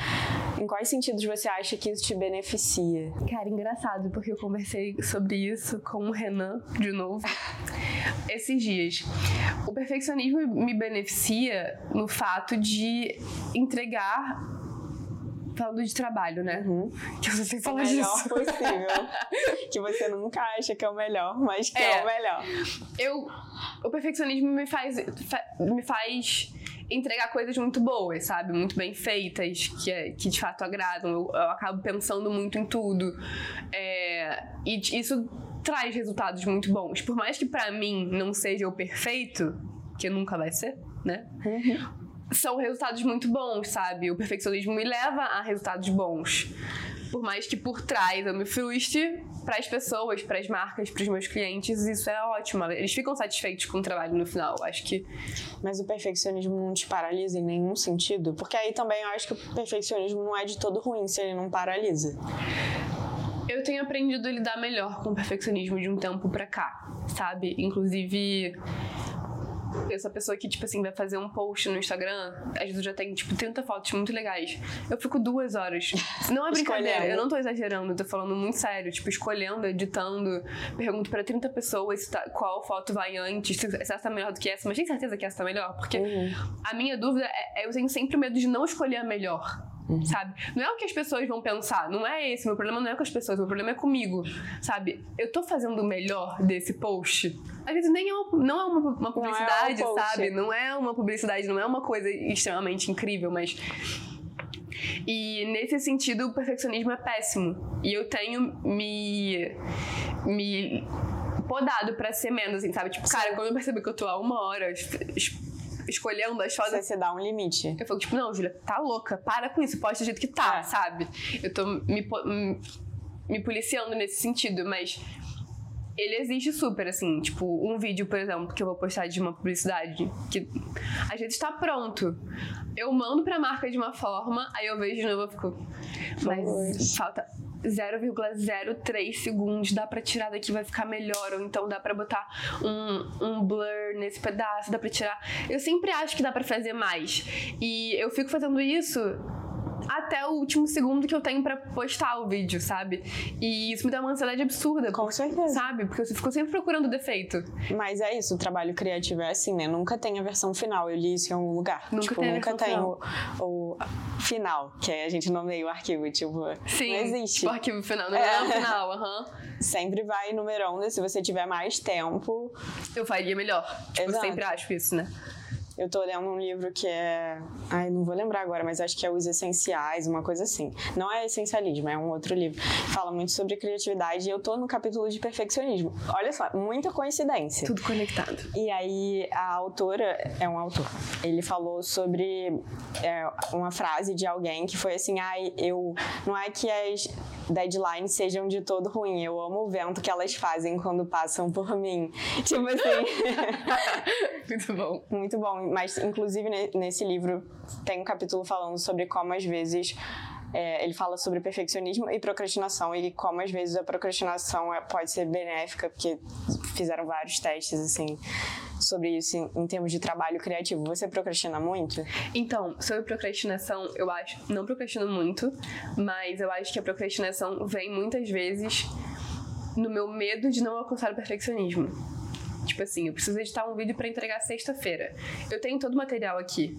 Em quais sentidos você acha que isso te beneficia? Cara, engraçado, porque eu conversei sobre isso com o Renan, de novo, <laughs> esses dias. O perfeccionismo me beneficia no fato de entregar falando de trabalho, né? Uhum. Que eu só sei falar o melhor disso. possível. <laughs> que você nunca acha que é o melhor, mas que é, é o melhor. Eu, o perfeccionismo me faz, me faz entregar coisas muito boas, sabe? Muito bem feitas, que, é, que de fato agradam. Eu, eu acabo pensando muito em tudo. É, e isso traz resultados muito bons. Por mais que para mim não seja o perfeito, que nunca vai ser, né? Uhum são resultados muito bons, sabe? O perfeccionismo me leva a resultados bons. Por mais que por trás eu me frustre, para as pessoas, para as marcas, para os meus clientes, isso é ótimo. Eles ficam satisfeitos com o trabalho no final. Acho que. Mas o perfeccionismo não te paralisa em nenhum sentido? Porque aí também eu acho que o perfeccionismo não é de todo ruim se ele não paralisa. Eu tenho aprendido a lidar melhor com o perfeccionismo de um tempo pra cá, sabe? Inclusive, eu sou a pessoa que, tipo assim, vai fazer um post no Instagram, às vezes eu já tenho, tipo, 30 fotos muito legais. Eu fico duas horas. Não é brincadeira, eu não tô exagerando, eu tô falando muito sério. Tipo, escolhendo, editando, pergunto pra 30 pessoas tá, qual foto vai antes, se essa tá melhor do que essa, mas tem certeza que essa tá melhor? Porque uhum. a minha dúvida é, é, eu tenho sempre medo de não escolher a melhor. Uhum. Sabe? Não é o que as pessoas vão pensar, não é esse. Meu problema não é com as pessoas, meu problema é comigo. Sabe? Eu tô fazendo o melhor desse post. Às vezes nem é uma, não é uma, uma publicidade, não é sabe? Não é uma publicidade, não é uma coisa extremamente incrível, mas. E nesse sentido, o perfeccionismo é péssimo. E eu tenho me. me podado para ser menos, assim, sabe? Tipo, cara, quando eu percebi que eu tô há uma hora escolhendo as fotos. Você dá um limite. Eu falo, tipo, não, Júlia, tá louca, para com isso, pode do jeito que tá, é. sabe? Eu tô me, me policiando nesse sentido, mas ele existe super, assim, tipo, um vídeo, por exemplo, que eu vou postar de uma publicidade, que às vezes tá pronto. Eu mando pra marca de uma forma, aí eu vejo de novo e fico. Mas falta 0,03 segundos, dá pra tirar daqui, vai ficar melhor. Ou então dá pra botar um, um blur nesse pedaço, dá pra tirar. Eu sempre acho que dá pra fazer mais. E eu fico fazendo isso até o último segundo que eu tenho para postar o vídeo, sabe? E isso me dá uma ansiedade absurda. Com certeza. Sabe? Porque eu fico sempre procurando defeito. Mas é isso, o trabalho criativo é assim, né? Nunca tem a versão final. Eu li isso em algum lugar. Nunca tipo, tem nunca tem o, o, final, que a gente nomeia o arquivo. Tipo, Sim, não existe. O arquivo final, não é, é o final, <laughs> aham. Uhum. Sempre vai numerando, se você tiver mais tempo. Eu faria melhor. Tipo, eu sempre acho isso, né? Eu tô lendo um livro que é. Ai, não vou lembrar agora, mas acho que é Os Essenciais, uma coisa assim. Não é essencialismo, é um outro livro. Fala muito sobre criatividade e eu tô no capítulo de perfeccionismo. Olha só, muita coincidência. Tudo conectado. E aí a autora, é um autor, ele falou sobre é, uma frase de alguém que foi assim: ai, eu. Não é que as deadlines sejam de todo ruim. Eu amo o vento que elas fazem quando passam por mim. <laughs> Tipo assim. <laughs> Muito bom. Muito bom. Mas, inclusive, nesse livro tem um capítulo falando sobre como às vezes. É, ele fala sobre perfeccionismo e procrastinação e como às vezes a procrastinação é, pode ser benéfica, porque fizeram vários testes assim sobre isso em, em, termos de trabalho criativo. Você procrastina muito? Então, sobre procrastinação, eu acho. Não procrastino muito, mas eu acho que a procrastinação vem muitas vezes no meu medo de não alcançar o perfeccionismo. Tipo assim, eu preciso editar um vídeo para entregar sexta-feira. Eu tenho todo o material aqui.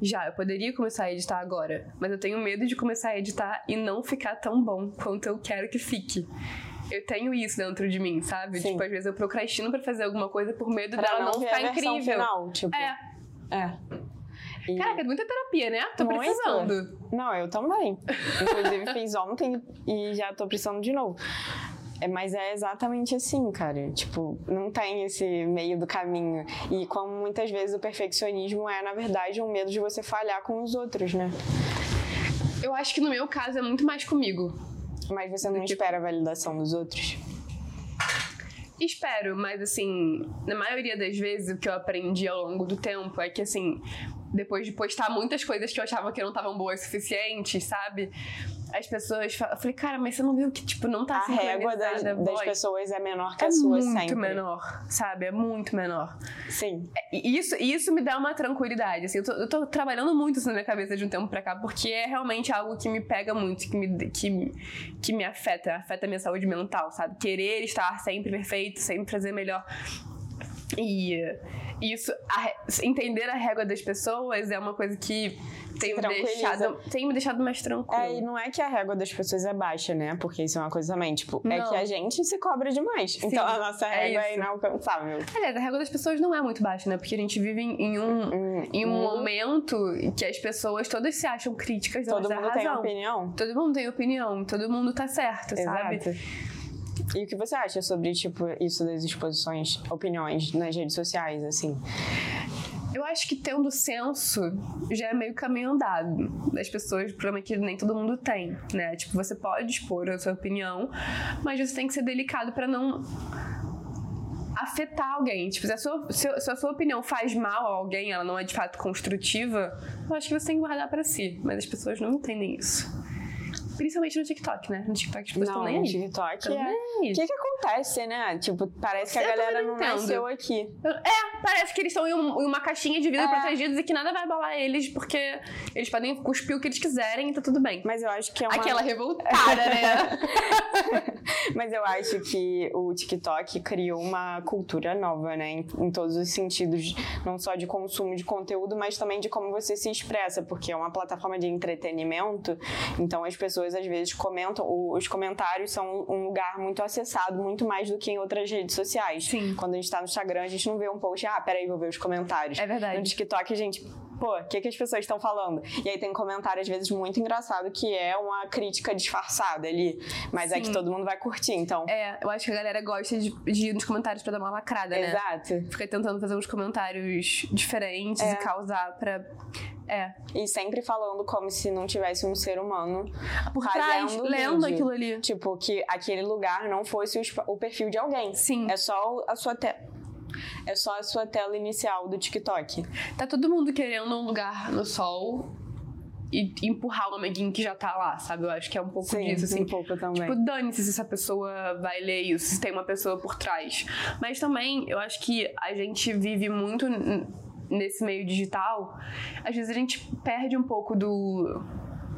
Já, eu poderia começar a editar agora, mas eu tenho medo de começar a editar e não ficar tão bom quanto eu quero que fique. Eu tenho isso dentro de mim, sabe? Sim. Tipo, às vezes eu procrastino para fazer alguma coisa por medo pra dela não, não ficar incrível. Final, tipo. É. É. E... Caraca, é muita terapia, né? Tô Muito. precisando. Não, eu também. Inclusive fiz ontem e já tô precisando de novo. É, mas é exatamente assim, cara. Tipo, não tem esse meio do caminho. E como muitas vezes o perfeccionismo é, na verdade, um medo de você falhar com os outros, né? Eu acho que no meu caso é muito mais comigo. Mas você não espera a validação dos outros? Espero, mas assim, na maioria das vezes o que eu aprendi ao longo do tempo é que assim, depois de postar muitas coisas que eu achava que não estavam boas o suficiente, sabe? As pessoas falam, eu falei, cara, mas você não viu que, tipo, não tá A régua das, das, pessoas é menor que é a sua sempre. É muito menor, sabe? É muito menor. Sim. E isso, isso me dá uma tranquilidade, assim. Eu tô, eu tô, trabalhando muito isso na minha cabeça de um tempo pra cá, porque é realmente algo que me pega muito, que me, que, que me afeta, afeta a minha saúde mental, sabe? Querer estar sempre perfeito, sempre fazer melhor. E isso, a, entender a régua das pessoas é uma coisa que tem me, deixado, tem me deixado mais tranquilo. É, e não é que a régua das pessoas é baixa, né? Porque isso é uma coisa também, tipo, não. é que a gente se cobra demais. Sim, então a nossa é régua é, é inalcançável. Aliás, a régua das pessoas não é muito baixa, né? Porque a gente vive em um, hum, em um hum. momento que as pessoas todas se acham críticas Todo mundo tem opinião. Todo mundo tem opinião, todo mundo tá certo, Exato. sabe? E o que você acha sobre, tipo, isso das exposições, opiniões nas redes sociais, assim? Eu acho que tendo senso já é meio caminho andado das pessoas, problema que nem todo mundo tem, né? Tipo, você pode expor a sua opinião, mas você tem que ser delicado para não afetar alguém. Tipo, se a, sua, se a sua opinião faz mal a alguém, ela não é de fato construtiva, eu acho que você tem que guardar para si. Mas as pessoas não entendem isso. Principalmente no TikTok, né? No TikTok pessoas estão nem no. TikTok é... O que que acontece, né? Tipo, parece que a Eu também galera não não entendo. nasceu aqui. É, parece que eles estão em, um- em uma caixinha de vidro É. protegidos e que nada vai abalar eles, porque eles podem cuspir o que eles quiserem e tá tudo bem. Mas eu acho que é uma... Aquela revoltada, né? <laughs> Mas eu acho que o TikTok criou uma cultura nova, né? Em, em todos os sentidos, não só de consumo de conteúdo, mas também de como você se expressa, porque é uma plataforma de entretenimento, então as pessoas às vezes comentam, os comentários são um lugar muito acessado, muito mais do que em outras redes sociais. Sim. Quando a gente tá no Instagram, a gente não vê um post, ah, peraí, vou ver os comentários. É verdade. No TikTok, a gente, pô, o que, que as pessoas estão falando? E aí tem um comentário, às vezes, muito engraçado, que é uma crítica disfarçada ali. Mas é que Sim. todo mundo vai curtir, então. É, eu acho que a galera gosta de, de ir nos comentários pra dar uma lacrada, né? Exato. Fica tentando fazer uns comentários diferentes É. e causar pra. É. E sempre falando como se não tivesse um ser humano Por trás, lendo vídeo. aquilo ali. Tipo, que aquele lugar não fosse o, perfil de alguém. Sim. É só a sua tela. É só a sua tela inicial do TikTok. Tá todo mundo querendo um lugar no sol e empurrar o amiguinho que já tá lá, sabe? Eu acho que é um pouco disso, assim. um pouco também. Tipo, dane-se se essa pessoa vai ler isso, se tem uma pessoa por trás. Mas também, eu acho que a gente vive muito nesse meio digital. Às vezes a gente perde um pouco do.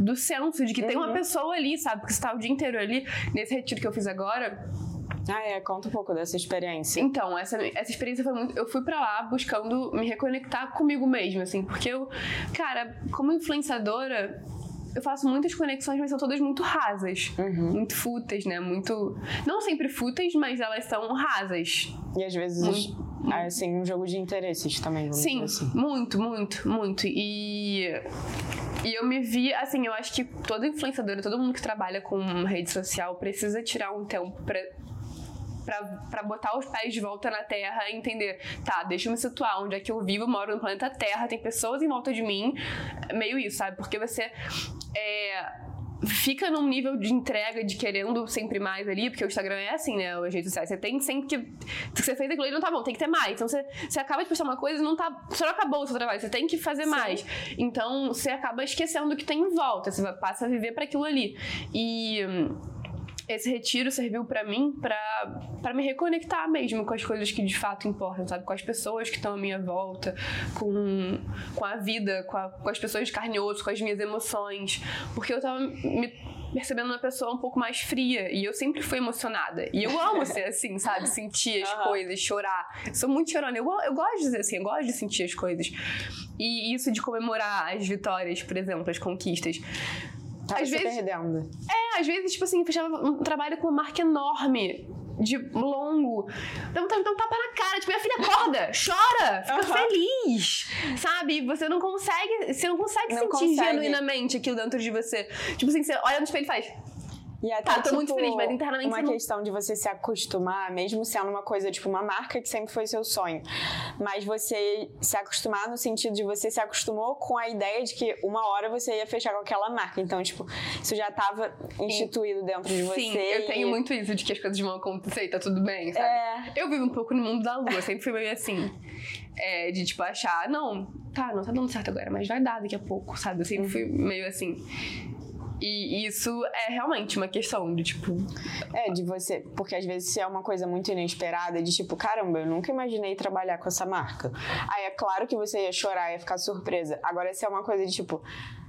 Do senso de que tem uma Uhum. pessoa ali, sabe? Porque você tá o dia inteiro ali. Nesse retiro que eu fiz agora, Ah, é, conta um pouco dessa experiência. então, essa, essa experiência foi muito. Eu fui pra lá buscando me reconectar comigo mesma, assim, porque eu, cara, como influenciadora, eu faço muitas conexões, mas são todas muito rasas. Uhum. Muito fúteis, né? Muito. Não sempre fúteis, mas elas são rasas. E às vezes, assim, um jogo de interesses também, Sim, assim. muito, muito, muito. E. E eu me vi, assim, eu acho que toda influenciadora, todo mundo que trabalha com rede social precisa tirar um tempo pra, pra, pra botar os pés de volta na Terra e entender, tá, deixa eu me situar, onde é que eu vivo, moro no planeta Terra, tem pessoas em volta de mim, meio isso, sabe? Porque você é, fica num nível de entrega, de querendo sempre mais ali, porque o Instagram é assim, né? As redes sociais, você tem sempre que. que você fez aquilo ali não tá bom, tem que ter mais. Então você, você acaba de postar uma coisa e não tá. Você não acabou o seu trabalho, você tem que fazer mais. Então você acaba esquecendo o que tem em volta, você passa a viver para aquilo ali. E. esse retiro serviu pra mim pra pra me reconectar mesmo com as coisas que de fato importam, sabe? Com as pessoas que estão à minha volta, com, com a vida, com, a- com as pessoas de carne e osso, com as minhas emoções. Porque eu tava me percebendo uma pessoa um pouco mais fria e eu sempre fui emocionada. E eu amo ser <laughs> assim, sabe? Sentir as Aham. coisas, chorar. Eu sou muito chorona. Eu, eu gosto de ser assim, eu gosto de sentir as coisas. E isso de comemorar as vitórias, por exemplo, as conquistas. Tava às se vezes- perdendo. É, às vezes, tipo assim, fechava um trabalho com uma marca enorme. De longo. Um, dá um tapa na cara. Tipo, minha filha acorda, <laughs> chora, fica Aham. feliz. Sabe? Você não consegue. Você não consegue Não sentir consegue. genuinamente aquilo dentro de você. Tipo assim, você olha no espelho e faz. E até, Tá, tô tipo, muito feliz, mas internamente uma não- questão de você se acostumar, mesmo sendo uma coisa, tipo, uma marca que sempre foi seu sonho. Mas você se acostumar no sentido de você se acostumou com a ideia de que uma hora você ia fechar com aquela marca. Então, tipo, isso já tava instituído dentro de você. Sim, eu e- tenho muito isso de que as coisas vão acontecer e tá tudo bem, sabe? É, Eu vivo um pouco no mundo da lua, sempre fui meio assim. é, de tipo achar, não, tá, não tá dando certo agora, mas vai dar daqui a pouco, sabe? Eu sempre fui meio assim. E isso é realmente uma questão de tipo. é, de você. Porque às vezes se é uma coisa muito inesperada, de tipo, caramba, eu nunca imaginei trabalhar com essa marca. Aí é claro que você ia chorar, ia ficar surpresa. Agora, se é uma coisa de tipo.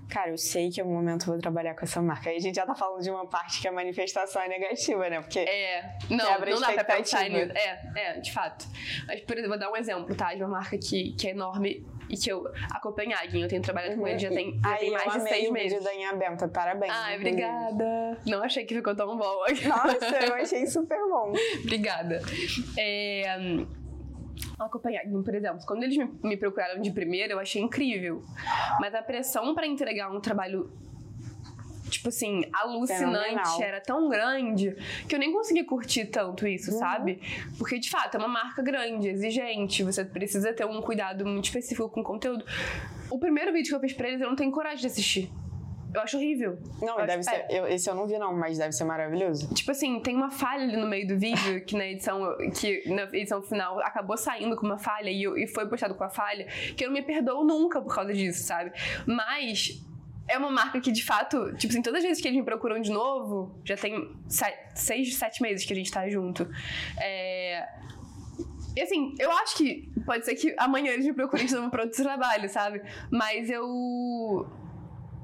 Cara, eu sei que em algum momento eu vou trabalhar com essa marca. Aí a gente já tá falando de uma parte que a manifestação é negativa, né? Porque É. Não, não dá pra pensar nisso. É, é, de fato. Mas, por exemplo, vou dar um exemplo, tá? De uma marca que, que é enorme e que eu. A Copenhagen, eu tenho trabalhado com ele já tem, já tem mais eu de seis meses. da Inha Benta, parabéns. Ai, obrigada. Não achei que ficou tão bom. Nossa, eu achei super bom. <laughs> Obrigada. É, a Copenhagen, por exemplo, quando eles me, procuraram de primeira, eu achei incrível. Mas a pressão para entregar um trabalho tipo assim, alucinante, Fenomenal. era tão grande que eu nem consegui curtir tanto isso, Uhum. sabe? Porque de fato é uma marca grande, exigente, você precisa ter um cuidado muito específico com o conteúdo. O primeiro vídeo que eu fiz pra eles eu não tenho coragem de assistir. Eu acho horrível. Não, eu deve acho, ser. eu- esse eu não vi, não, mas deve ser maravilhoso. Tipo assim, tem uma falha ali no meio do vídeo que na edição que na edição final acabou saindo com uma falha e, eu- e foi postado com a falha, que eu não me perdoo nunca por causa disso, sabe? Mas é uma marca que de fato, tipo assim, todas as vezes que eles me procuram de novo, já tem se- seis, sete meses que a gente tá junto. É. E assim, eu acho que pode ser que amanhã eles me procurem de novo pra outro trabalho, sabe? Mas eu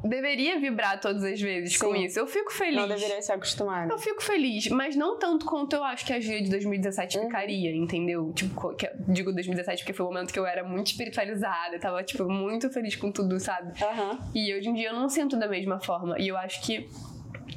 deveria vibrar todas as vezes com Sim. isso. Eu fico feliz. Não deveria se acostumar. Eu fico feliz, mas não tanto quanto eu acho que a Gia de 2017 Uhum. ficaria, entendeu? Tipo, digo 2017 porque foi o momento que eu era muito espiritualizada, tava, tipo, muito feliz com tudo, sabe? Aham. E hoje em dia eu não sinto da mesma forma. E eu acho que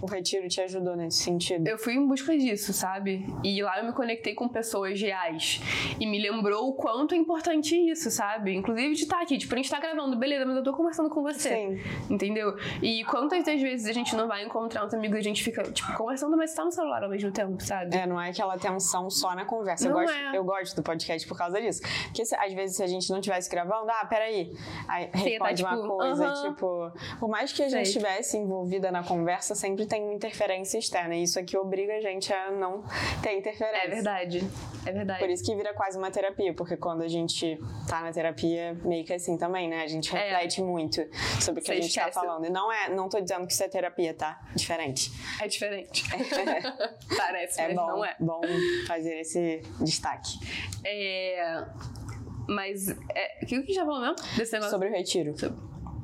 O retiro te ajudou nesse sentido. eu fui em busca disso, sabe? E lá eu me conectei com pessoas reais. E me lembrou o quanto é importante isso, sabe? Inclusive de estar aqui. Tipo, a gente tá gravando, beleza, mas eu tô conversando com você. Sim. Entendeu? E quantas das vezes a gente não vai encontrar uns amigos e a gente fica, tipo, conversando, mas tá no celular ao mesmo tempo, sabe? É, não é aquela tensão só na conversa. Eu Não gosto, é. eu gosto do podcast por causa disso. Porque se- às vezes se a gente não estivesse gravando, ah, peraí. Aí Sim, responde tá, uma tipo, coisa, aham. tipo. Por mais que a gente estivesse envolvida na conversa, sempre tem uma interferência externa. E isso aqui obriga a gente a não ter interferência. É verdade. É verdade. Por isso que vira quase uma terapia, porque quando a gente tá na terapia, meio que assim também, né? A gente É. reflete muito sobre o que Você a gente tá esquece. falando. E não é, não tô dizendo que isso é terapia, tá? Diferente. É diferente. <laughs> <laughs> Parece, É mas bom, não é. bom fazer esse destaque. É. Mas. É... O que a gente já falou mesmo? Sobre o retiro.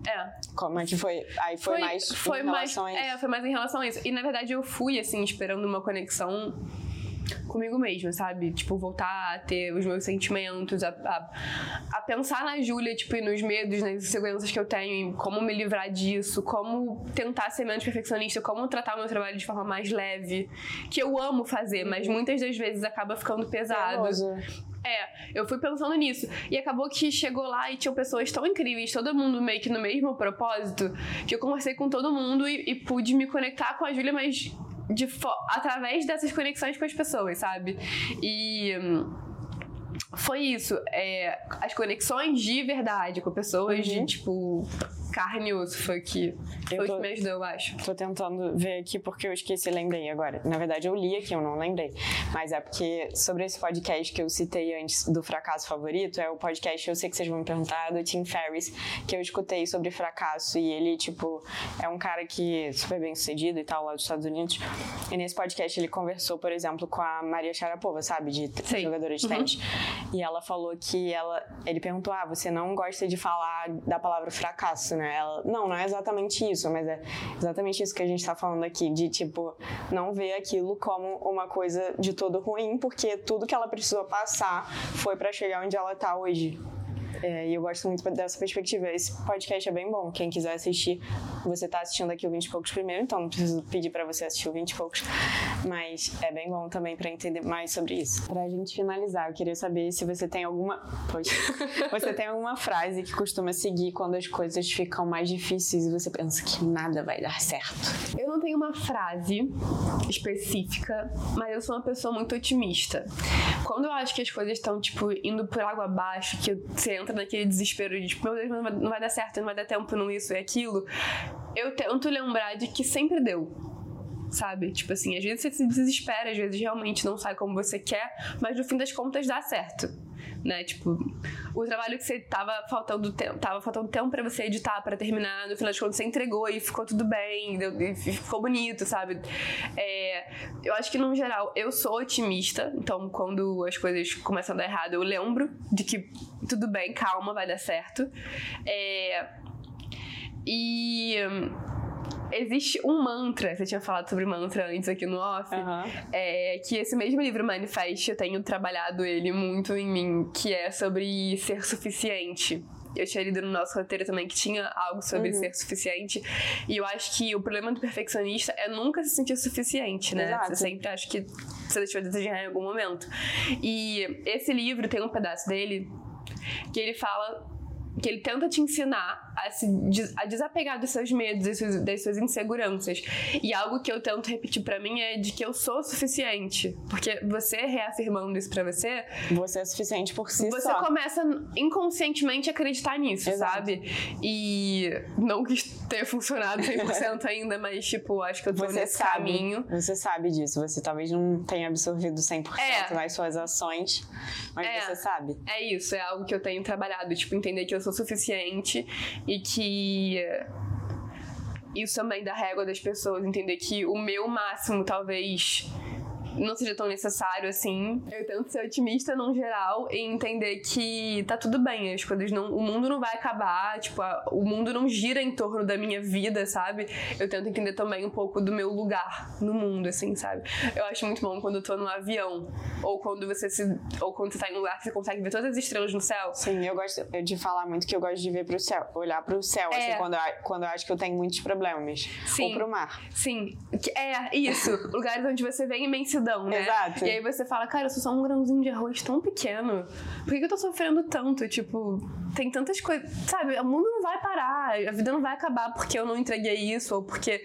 É. Como é que foi? Aí foi, mais foi em mais, relação a isso. É, foi mais em relação a isso. E na verdade eu fui, assim, esperando uma conexão comigo mesma, sabe? Tipo, voltar a ter os meus sentimentos, a, a, a pensar na Júlia, tipo, e nos medos, nas inseguranças que eu tenho, em como me livrar disso, como tentar ser menos perfeccionista, como tratar o meu trabalho de forma mais leve, que eu amo fazer, mas muitas das vezes acaba ficando pesado. Penoso. É, eu fui pensando nisso. E acabou que chegou lá e tinham pessoas tão incríveis, todo mundo meio que no mesmo propósito, que eu conversei com todo mundo e, e pude me conectar com a Júlia, mas de através dessas conexões com as pessoas, sabe? E. hum, Foi isso. é, as conexões de verdade com pessoas de, Uhum. tipo, carne e osso foi que, foi o tô- que me ajudou, eu acho. Tô tentando ver aqui porque eu esqueci, lembrei agora. Na verdade, eu li aqui, eu não lembrei. Mas é porque sobre esse podcast que eu citei antes do fracasso favorito, é o podcast, eu sei que vocês vão me perguntar, do Tim Ferriss, que eu escutei sobre fracasso. E ele, tipo, é um cara que é super bem sucedido e tal, lá dos Estados Unidos. E nesse podcast ele conversou, por exemplo, com a Maria Sharapova, sabe? De Sei. jogadora de Uhum. tênis. E ela falou que ela. Ele perguntou: Ah, você não gosta de falar da palavra fracasso, né? Ela, não, não é exatamente isso, mas é exatamente isso que a gente tá falando aqui, de tipo, não ver aquilo como uma coisa de todo ruim, porque tudo que ela precisou passar foi pra chegar onde ela tá hoje. É, e eu gosto muito dessa perspectiva. Esse podcast é bem bom. Quem quiser assistir, você tá assistindo aqui o 20 e poucos primeiro, então não preciso pedir pra você assistir o 20 e poucos. Mas é bem bom também pra entender mais sobre isso. Pra gente finalizar, eu queria saber se você tem alguma. Poxa, <laughs> você tem alguma frase que costuma seguir quando as coisas ficam mais difíceis e você pensa que nada vai dar certo. Eu não tenho uma frase específica, mas eu sou uma pessoa muito otimista. Quando eu acho que as coisas estão, tipo, indo por água abaixo, que você entra naquele desespero de, tipo, meu Deus, não vai, não vai dar certo, não vai dar tempo num isso e aquilo, eu tento lembrar de que sempre deu. Sabe? Tipo assim, às vezes você se desespera, às vezes realmente não sai como você quer, mas no fim das contas dá certo. Né? Tipo, o trabalho que você tava faltando tempo, tava faltando tempo para você editar, para terminar, no final das contas você entregou e ficou tudo bem, deu- e ficou bonito, sabe? É, eu acho que no geral eu sou otimista, então quando as coisas começam a dar errado, eu lembro de que tudo bem, calma, vai dar certo. É, e existe um mantra, você tinha falado sobre mantra antes aqui no off, Aham. é que esse mesmo livro Manifest, eu tenho trabalhado ele muito em mim, que é sobre ser suficiente. Eu tinha lido no nosso roteiro também que tinha algo sobre Uhum. ser suficiente. E eu acho que o problema do perfeccionista é nunca se sentir suficiente, né? Exato. Você sempre acha que você deixou de desejar em algum momento. E esse livro tem um pedaço dele que ele fala que ele tenta te ensinar a, se, a desapegar dos seus medos, das suas, das suas inseguranças. E algo que eu tento repetir para mim é de que eu sou suficiente. Porque você reafirmando isso pra você. Você é suficiente por si você só. Você começa inconscientemente a acreditar nisso, Exato. sabe? E não que tenha funcionado 100% <laughs> ainda, mas, tipo, acho que eu tô você nesse sabe, caminho. Você sabe disso. Você talvez não tenha absorvido 100% é. nas suas ações, mas é. você sabe. É isso, é algo que eu tenho trabalhado. Tipo, entender que eu sou suficiente e que isso também dá régua das pessoas, entender que o meu máximo talvez não seja tão necessário assim. Eu tento ser otimista no geral e entender que tá tudo bem, as coisas não. O mundo não vai acabar, tipo, a, o mundo não gira em torno da minha vida, sabe? Eu tento entender também um pouco do meu lugar no mundo, assim, sabe? Eu acho muito bom quando eu tô no avião, ou quando você se. ou quando você tá em um lugar que você consegue ver todas as estrelas no céu. Sim, eu gosto de falar muito que eu gosto de ver pro céu, olhar pro céu, assim, é. assim, quando eu, quando eu acho que eu tenho muitos problemas. Sim. Ou pro mar. Sim. É, isso. <laughs> Lugares onde você vê imensidão né? Exato. E aí você fala, cara, eu sou só um grãozinho de arroz tão pequeno. Por que, eu tô sofrendo tanto? Tipo, tem tantas coisas. Sabe, o mundo não vai parar, a vida não vai acabar porque eu não entreguei isso, ou porque.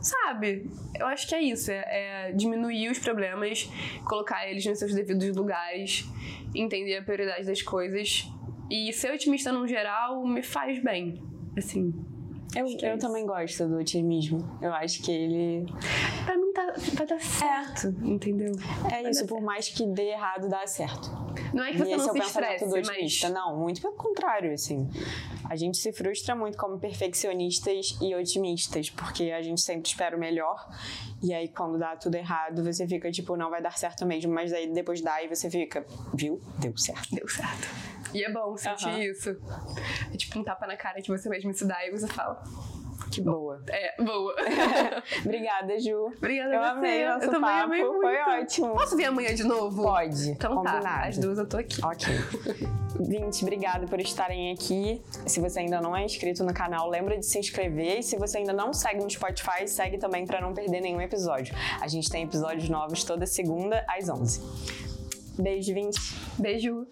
Sabe? Eu acho que é isso. É, é diminuir os problemas, colocar eles nos seus devidos lugares, entender a prioridade das coisas. E ser otimista no geral me faz bem. Assim. Eu, eu é também gosto do otimismo. Eu acho que ele. Pra mim tá, vai dar certo, é. entendeu? É vai isso, por mais que dê errado, dá certo. Não é que você e não se é o estresse, do otimista. Mas... Não, muito pelo contrário, assim. A gente se frustra muito como perfeccionistas e otimistas, porque a gente sempre espera o melhor. E aí, quando dá tudo errado, você fica tipo, não vai dar certo mesmo. Mas aí depois dá e você fica, viu? Deu certo. Deu certo. E é bom sentir uhum. isso. É tipo um tapa na cara que você mesmo se dá e você fala. Que boa. É, boa. <laughs> Obrigada, Ju. Obrigada eu a você. amei nosso eu também papo. amei muito. Foi ótimo. Posso vir amanhã de novo? Pode. Então Combinado. tá. As duas eu tô aqui. Ok. <laughs> Vinte, obrigada por estarem aqui. Se você ainda não é inscrito no canal, lembra de se inscrever. E se você ainda não segue no Spotify, segue também para não perder nenhum episódio. A gente tem episódios novos toda segunda às 11. Beijo, Vinte. Beijo.